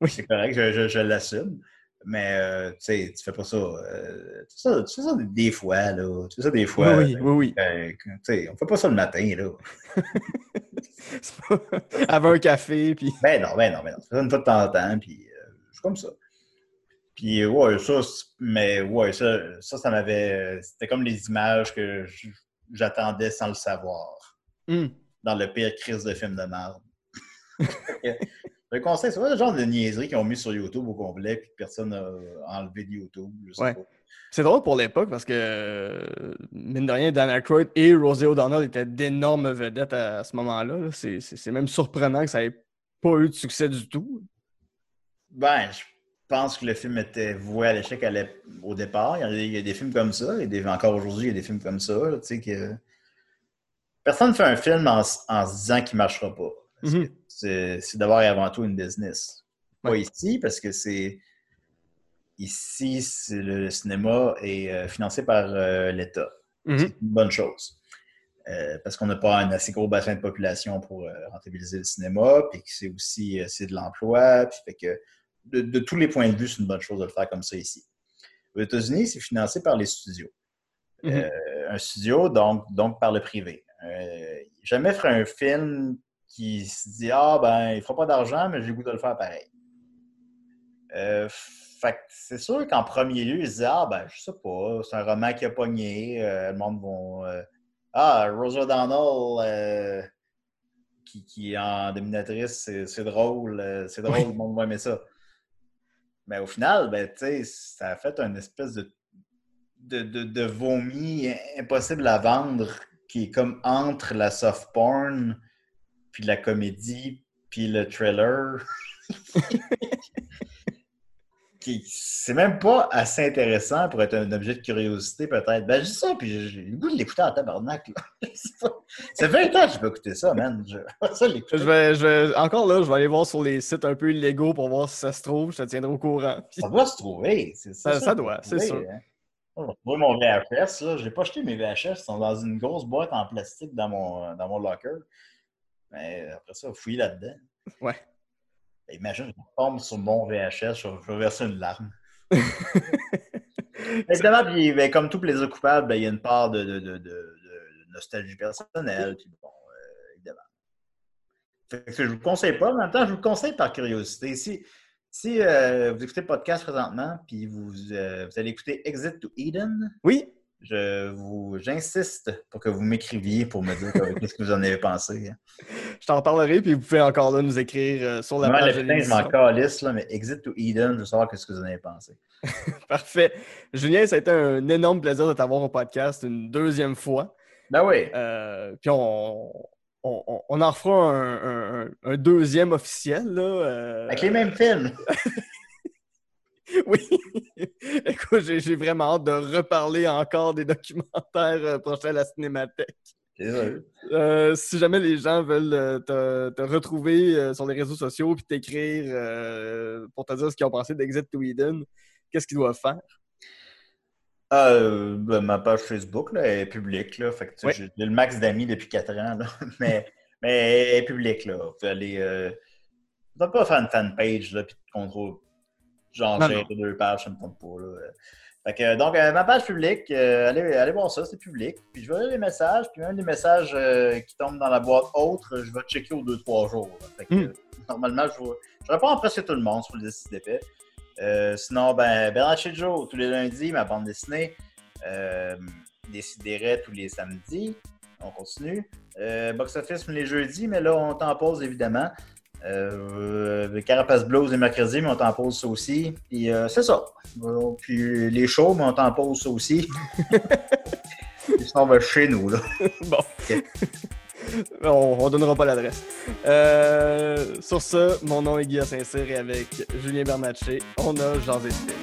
Oui. C'est correct, je, je- je l'assume. Mais euh, tu sais, tu fais pas ça, euh, tu, fais ça. tu fais ça des fois, là. Tu fais ça des fois. oui, oui, oui. euh, tu sais, on fait pas ça le matin, là. [LAUGHS] C'est pas- [LAUGHS] Avant un café, puis. Ben non, ben non, ben non. Tu fais ça une fois de temps en temps, puis euh, c'est comme ça. Puis, euh, ouais, ça, mais ouais, ça, ça, ça m'avait. C'était comme les images que j'attendais sans le savoir. Hmm. Dans le pire crise de film de merde. [LAUGHS] Le conseil, c'est pas le genre de niaiserie qu'ils ont mis sur YouTube au complet, puis que personne n'a enlevé de YouTube. Ouais. C'est drôle pour l'époque parce que, euh, mine de rien, Dan Aykroyd et Rosie O'Donnell étaient d'énormes vedettes à, à ce moment-là. là. C'est- même surprenant que ça n'ait pas eu de succès du tout. Ben, je pense que le film était voué à l'échec au départ. Il y, a, il y a des films comme ça, et des, encore aujourd'hui, il y a des films comme ça. tu sais, que... Personne ne fait un film en, se disant qu'il ne marchera pas. Mhm. C'est d'abord et avant tout une business. Pas Ouais. ici, parce que c'est. Ici, c'est le cinéma est euh, financé par euh, l'État. Mhm. C'est une bonne chose. Euh, parce qu'on n'a pas un assez gros bassin de population pour rentabiliser le cinéma, puis que c'est aussi c'est de l'emploi, puis fait que de, de tous les points de vue, c'est une bonne chose de le faire comme ça ici. Aux États-Unis, c'est financé par les studios. Mhm. Un studio, donc, donc par le privé. Euh, jamais ferait un film qui se dit Ah, ben, il fera pas d'argent, mais j'ai le goût de le faire pareil. Euh, fait que c'est sûr qu'en premier lieu, ils se disent Ah, ben, je sais pas, c'est un roman qui a pogné, euh, le monde va. euh, ah, Rosa O'Donnell, euh, qui, qui est en dominatrice, c'est drôle, c'est drôle, Oui. le monde va aimer ça. Mais au final, ben, tu sais, ça a fait une espèce de, de, de, de vomi impossible à vendre qui est comme entre la soft porn, puis la comédie, puis le thriller. [LAUGHS] qui c'est même pas assez intéressant pour être un objet de curiosité, peut-être. Ben, je dis ça, puis j'ai le goût de l'écouter en tabarnak. là. [LAUGHS] Ça fait 20 ans que j'ai pas écouté ça, man. Je vais ça. Je vais, je vais- encore là, je vais aller voir sur les sites un peu illégaux pour voir si ça se trouve. Je te tiendrai au courant. Ça doit se trouver. Ça- ça que doit, c'est sûr. hein. Moi, mon VHS. Là. Je n'ai pas acheté mes VHS. Ils sont dans une grosse boîte en plastique dans mon, dans mon locker. Mais après ça, fouiller là-dedans. Ouais. Ben, Imagine, je tombe sur mon VHS, je vais, verser une larme. [LAUGHS] Évidemment, puis, ben, comme tout plaisir coupable, ben, il y a une part de, de, de, de- de nostalgie personnelle. Puis bon, euh, évidemment. Fait que je ne vous le conseille pas, mais en même temps, je vous le conseille par curiosité. Si, si euh, vous écoutez le podcast présentement, puis vous, euh, vous allez écouter Exit to Eden, Oui, je vous j'insiste pour que vous m'écriviez pour me dire qu'est-ce que vous en avez pensé. je t'en parlerai, puis vous pouvez encore là nous écrire euh, sur la Moi, page le putain, je m'en calisse, là, mais Exit to Eden, je veux savoir qu'est-ce que vous en avez pensé. [LAUGHS] Parfait. Julien, ça a été un énorme plaisir de t'avoir au podcast une deuxième fois. Ben oui. Euh, puis on, on, on- on en refera un, un- un- un deuxième officiel. Là, euh, Avec les mêmes films. [LAUGHS] Oui. [LAUGHS] Écoute, j'ai j'ai vraiment hâte de reparler encore des documentaires euh, prochains à la Cinémathèque. Euh, si jamais les gens veulent te, te retrouver sur les réseaux sociaux puis t'écrire euh, pour te dire ce qu'ils ont pensé d'Exit to Eden, qu'est-ce qu'ils doivent faire? Euh, ben, ma page Facebook là, est publique. Là, fait que, Oui. J'ai le max d'amis depuis 4 ans. Là, [LAUGHS] mais, mais elle est publique. Là. Vous aller. Euh... Vous pas faire une fanpage de contrôle. Genre, deux pages, ça me compte pas. Là. Fait que, donc, euh, ma page publique, euh, allez, allez voir ça, c'est public. Puis je vais lire les messages, puis même les messages euh, qui tombent dans la boîte autre, je vais checker aux 2-3 jours. Fait que, Mm. euh, normalement, je, je réponds à presque tout le monde sur le dessin d'épais. Euh, sinon, ben, chez Joe, tous les lundis, ma bande dessinée. Euh, tous les samedis. On continue. Euh, Box Office les jeudis, mais là, on t'en pause évidemment. Euh, Carapace Blues les mercredis, mais on t'en pause ça aussi. Puis c'est ça. Puis les shows, mais on t'en pause ça aussi. [LAUGHS] Puis sinon, on va chez nous. Là. Bon. [LAUGHS] on, on donnera pas l'adresse. Euh, sur ce, mon nom est Guillaume Saint-Cyr et avec Julien Bernatchez, on a Jean Esprit.